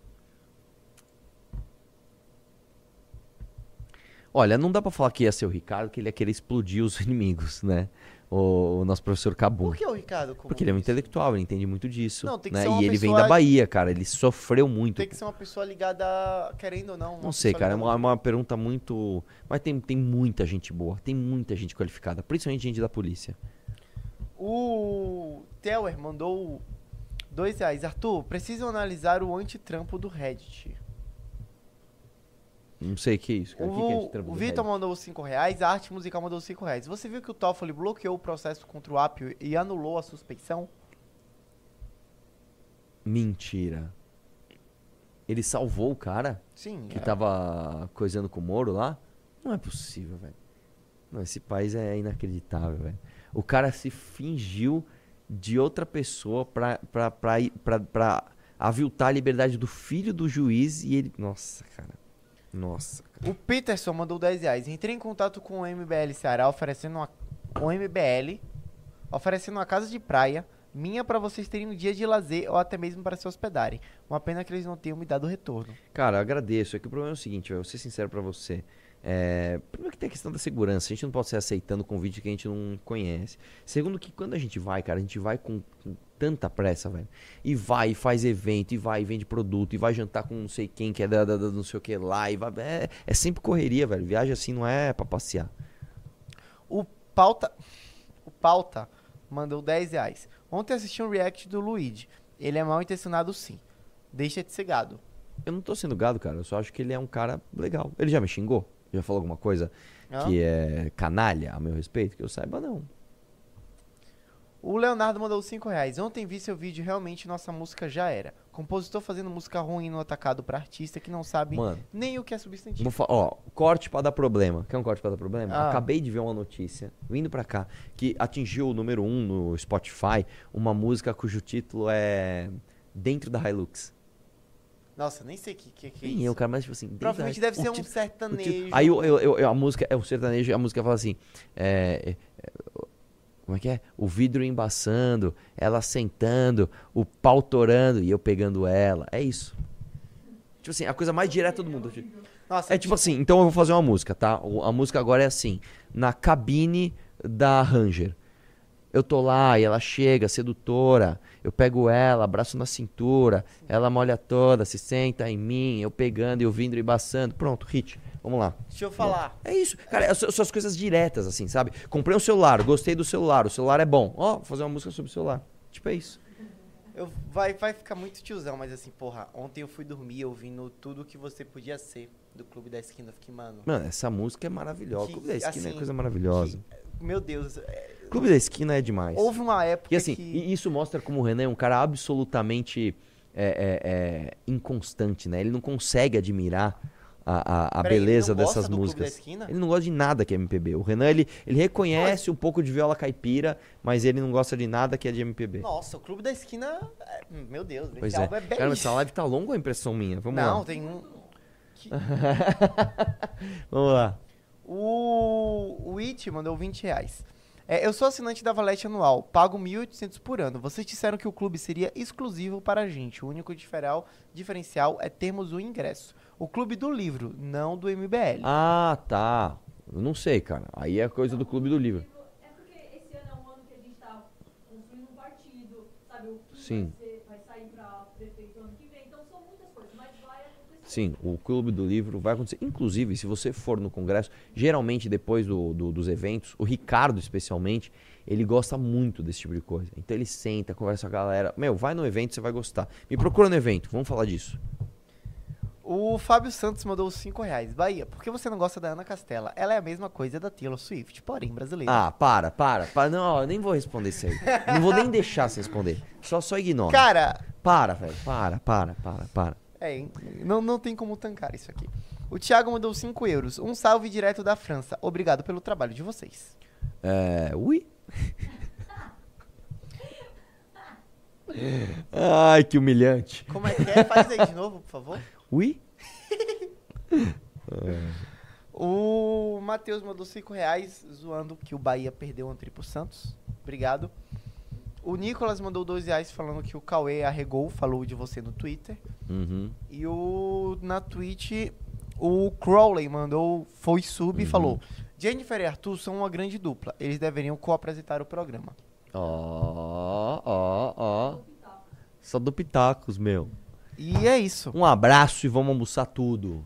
Olha, não dá pra falar que ia ser o Ricardo, que ele ia querer explodir os inimigos, né? O, o nosso professor Cabum. Por que o Ricardo? como Porque ele é um intelectual, ele entende muito disso. Não, tem que né? ser uma E ele vem da Bahia, cara. Ele sofreu muito. Tem que ser uma pessoa ligada, a- querendo ou não. Não sei, cara. É uma, uma pergunta muito. Mas tem, tem muita gente boa, tem muita gente qualificada, principalmente gente da polícia. O Teller mandou dois reais. Arthur, precisam analisar o antitrampo do Reddit. Não sei o que é isso, cara. O que que esse O, Vitor mandou 5 reais, a Arte Musical mandou 5 reais. Você viu que o Toffoli bloqueou o processo contra o Apio e anulou a suspeição? Mentira. Ele salvou o cara Sim. que é. tava coisando com o Moro lá? Não é possível, velho. Não, esse país é inacreditável, velho. O cara se fingiu de outra pessoa pra, pra, pra, pra, pra aviltar a liberdade do filho do juiz e ele. Nossa, cara. Nossa, cara. O Peterson mandou 10 reais. Entrei em contato com o MBL Ceará oferecendo uma, o MBL oferecendo uma casa de praia minha pra vocês terem um dia de lazer ou até mesmo para se hospedarem. Uma pena que eles não tenham me dado retorno. Cara, eu agradeço. É que o problema é o seguinte, velho, vou ser sincero pra você. É, primeiro que tem a questão da segurança. A gente não pode sair aceitando convite que a gente não conhece. Segundo que quando a gente vai, cara, a gente vai com, com tanta pressa, velho. E vai, e faz evento, e vai, e vende produto, e vai jantar com não sei quem que é da, da- da não sei o que lá. E vai, é, é sempre correria, velho. Viagem assim não é pra passear. O Pauta, o Pauta mandou 10 reais. Ontem assisti um react do Luigi. Ele é mal intencionado sim. Deixa de ser gado. Eu não tô sendo gado, cara. Eu só acho que ele é um cara legal. Ele já me xingou? Já falou alguma coisa Hã? que é canalha a meu respeito? Que eu saiba, não. O Leonardo mandou 5 reais. Ontem vi seu vídeo, realmente nossa música já era. Compositor fazendo música ruim no atacado pra artista que não sabe Mano. nem o que é substantivo. Ó, corte pra dar problema. Quer um corte pra dar problema? Ah. Acabei de ver uma notícia, vindo pra cá, que atingiu o número 1 um no Spotify, uma música cujo título é Dentro da Hilux. Nossa, nem sei o que, que, que é Nem isso. eu, cara, mas tipo assim... Provavelmente deve ser um título- o sertanejo. título- Aí eu, eu- eu- a música, é o sertanejo, a música fala assim, é, é, como é que é? O vidro embaçando, ela sentando, o pau torando e eu pegando ela. É isso. Tipo assim, a coisa mais direta do mundo. Nossa, É tipo assim, então eu vou fazer uma música, tá? A música agora é assim, na cabine da Ranger. Eu tô lá e ela chega, sedutora. Eu pego ela, abraço na cintura. Ela molha toda, se senta em mim. Eu pegando e o vidro embaçando. Pronto, hit. Vamos lá. Deixa eu falar. É isso. Cara, é são as coisas diretas, assim, sabe? Comprei um celular, gostei do celular. O celular é bom. Ó, vou fazer uma música sobre o celular. Tipo, é isso. Eu, vai, vai ficar muito tiozão, mas assim, porra, ontem eu fui dormir ouvindo tudo que você podia ser do Clube da Esquina. Eu fiquei, mano, Mano, essa música é maravilhosa. Que, Clube da Esquina é assim, coisa maravilhosa. meu Deus. é, Clube da Esquina é demais. houve uma época E assim, que... e isso mostra como o Renan é um cara absolutamente é, é, é, inconstante, né? Ele não consegue admirar a, a, a Peraí, beleza não dessas músicas. Ele não gosta de nada que é MPB. O Renan, ele, ele reconhece um pouco de viola caipira, mas ele não gosta de nada que é de MPB. Nossa, o Clube da Esquina... é- meu Deus, pois esse é. álbum é Cara, mas belíssimo. essa live tá longa ou é impressão minha? Vamos Não, lá. tem um... Vamos lá. O, o It mandou 20 reais. É, eu sou assinante da Valete Anual, pago 1.800 por ano. Vocês disseram que o clube seria exclusivo para a gente. O único diferencial, diferencial é termos o ingresso. O clube do livro, não do MBL. Ah, tá. Eu não sei, cara. Aí é coisa do Clube do Livro. É porque esse ano é um ano que a gente tá construindo um partido, sabe? O que Sim. Vai, ser- vai sair pra prefeito ano que vem. Então são muitas coisas, mas vai acontecer. Sim, o Clube do Livro vai acontecer. Inclusive, se você for no congresso, geralmente depois do- do- dos eventos, o Ricardo especialmente, ele gosta muito desse tipo de coisa. Então ele senta, conversa com a galera. Meu, vai no evento, você vai gostar. Me procura no evento, vamos falar disso. O Fábio Santos mandou os 5 reais. Bahia, por que você não gosta da Ana Castela? Ela é a mesma coisa da Taylor Swift, porém brasileira. Ah, para, para, para. Não, eu nem vou responder isso aí. Não vou nem deixar você responder. Só, só ignora. Cara, Para, velho. Para, para, para, para. É, não, não tem como tancar isso aqui. O Thiago mandou 5 euros. Um salve direto da França. Obrigado pelo trabalho de vocês. É. Ui. Ai, que humilhante. Como é que é? Faz aí de novo, por favor. Ui? O Matheus mandou 5 reais, zoando que o Bahia perdeu ontem pro Santos. Obrigado. O Nicolas mandou 2 reais falando que o Cauê arregou, falou de você no Twitter. Uhum. E o na Twitch, o Crowley mandou, foi sub e falou: Jennifer e Arthur são uma grande dupla. Eles deveriam co-apresentar o programa. Ó, ó, ó. Só do Pitacos, meu. E é isso. Um abraço e vamos almoçar tudo.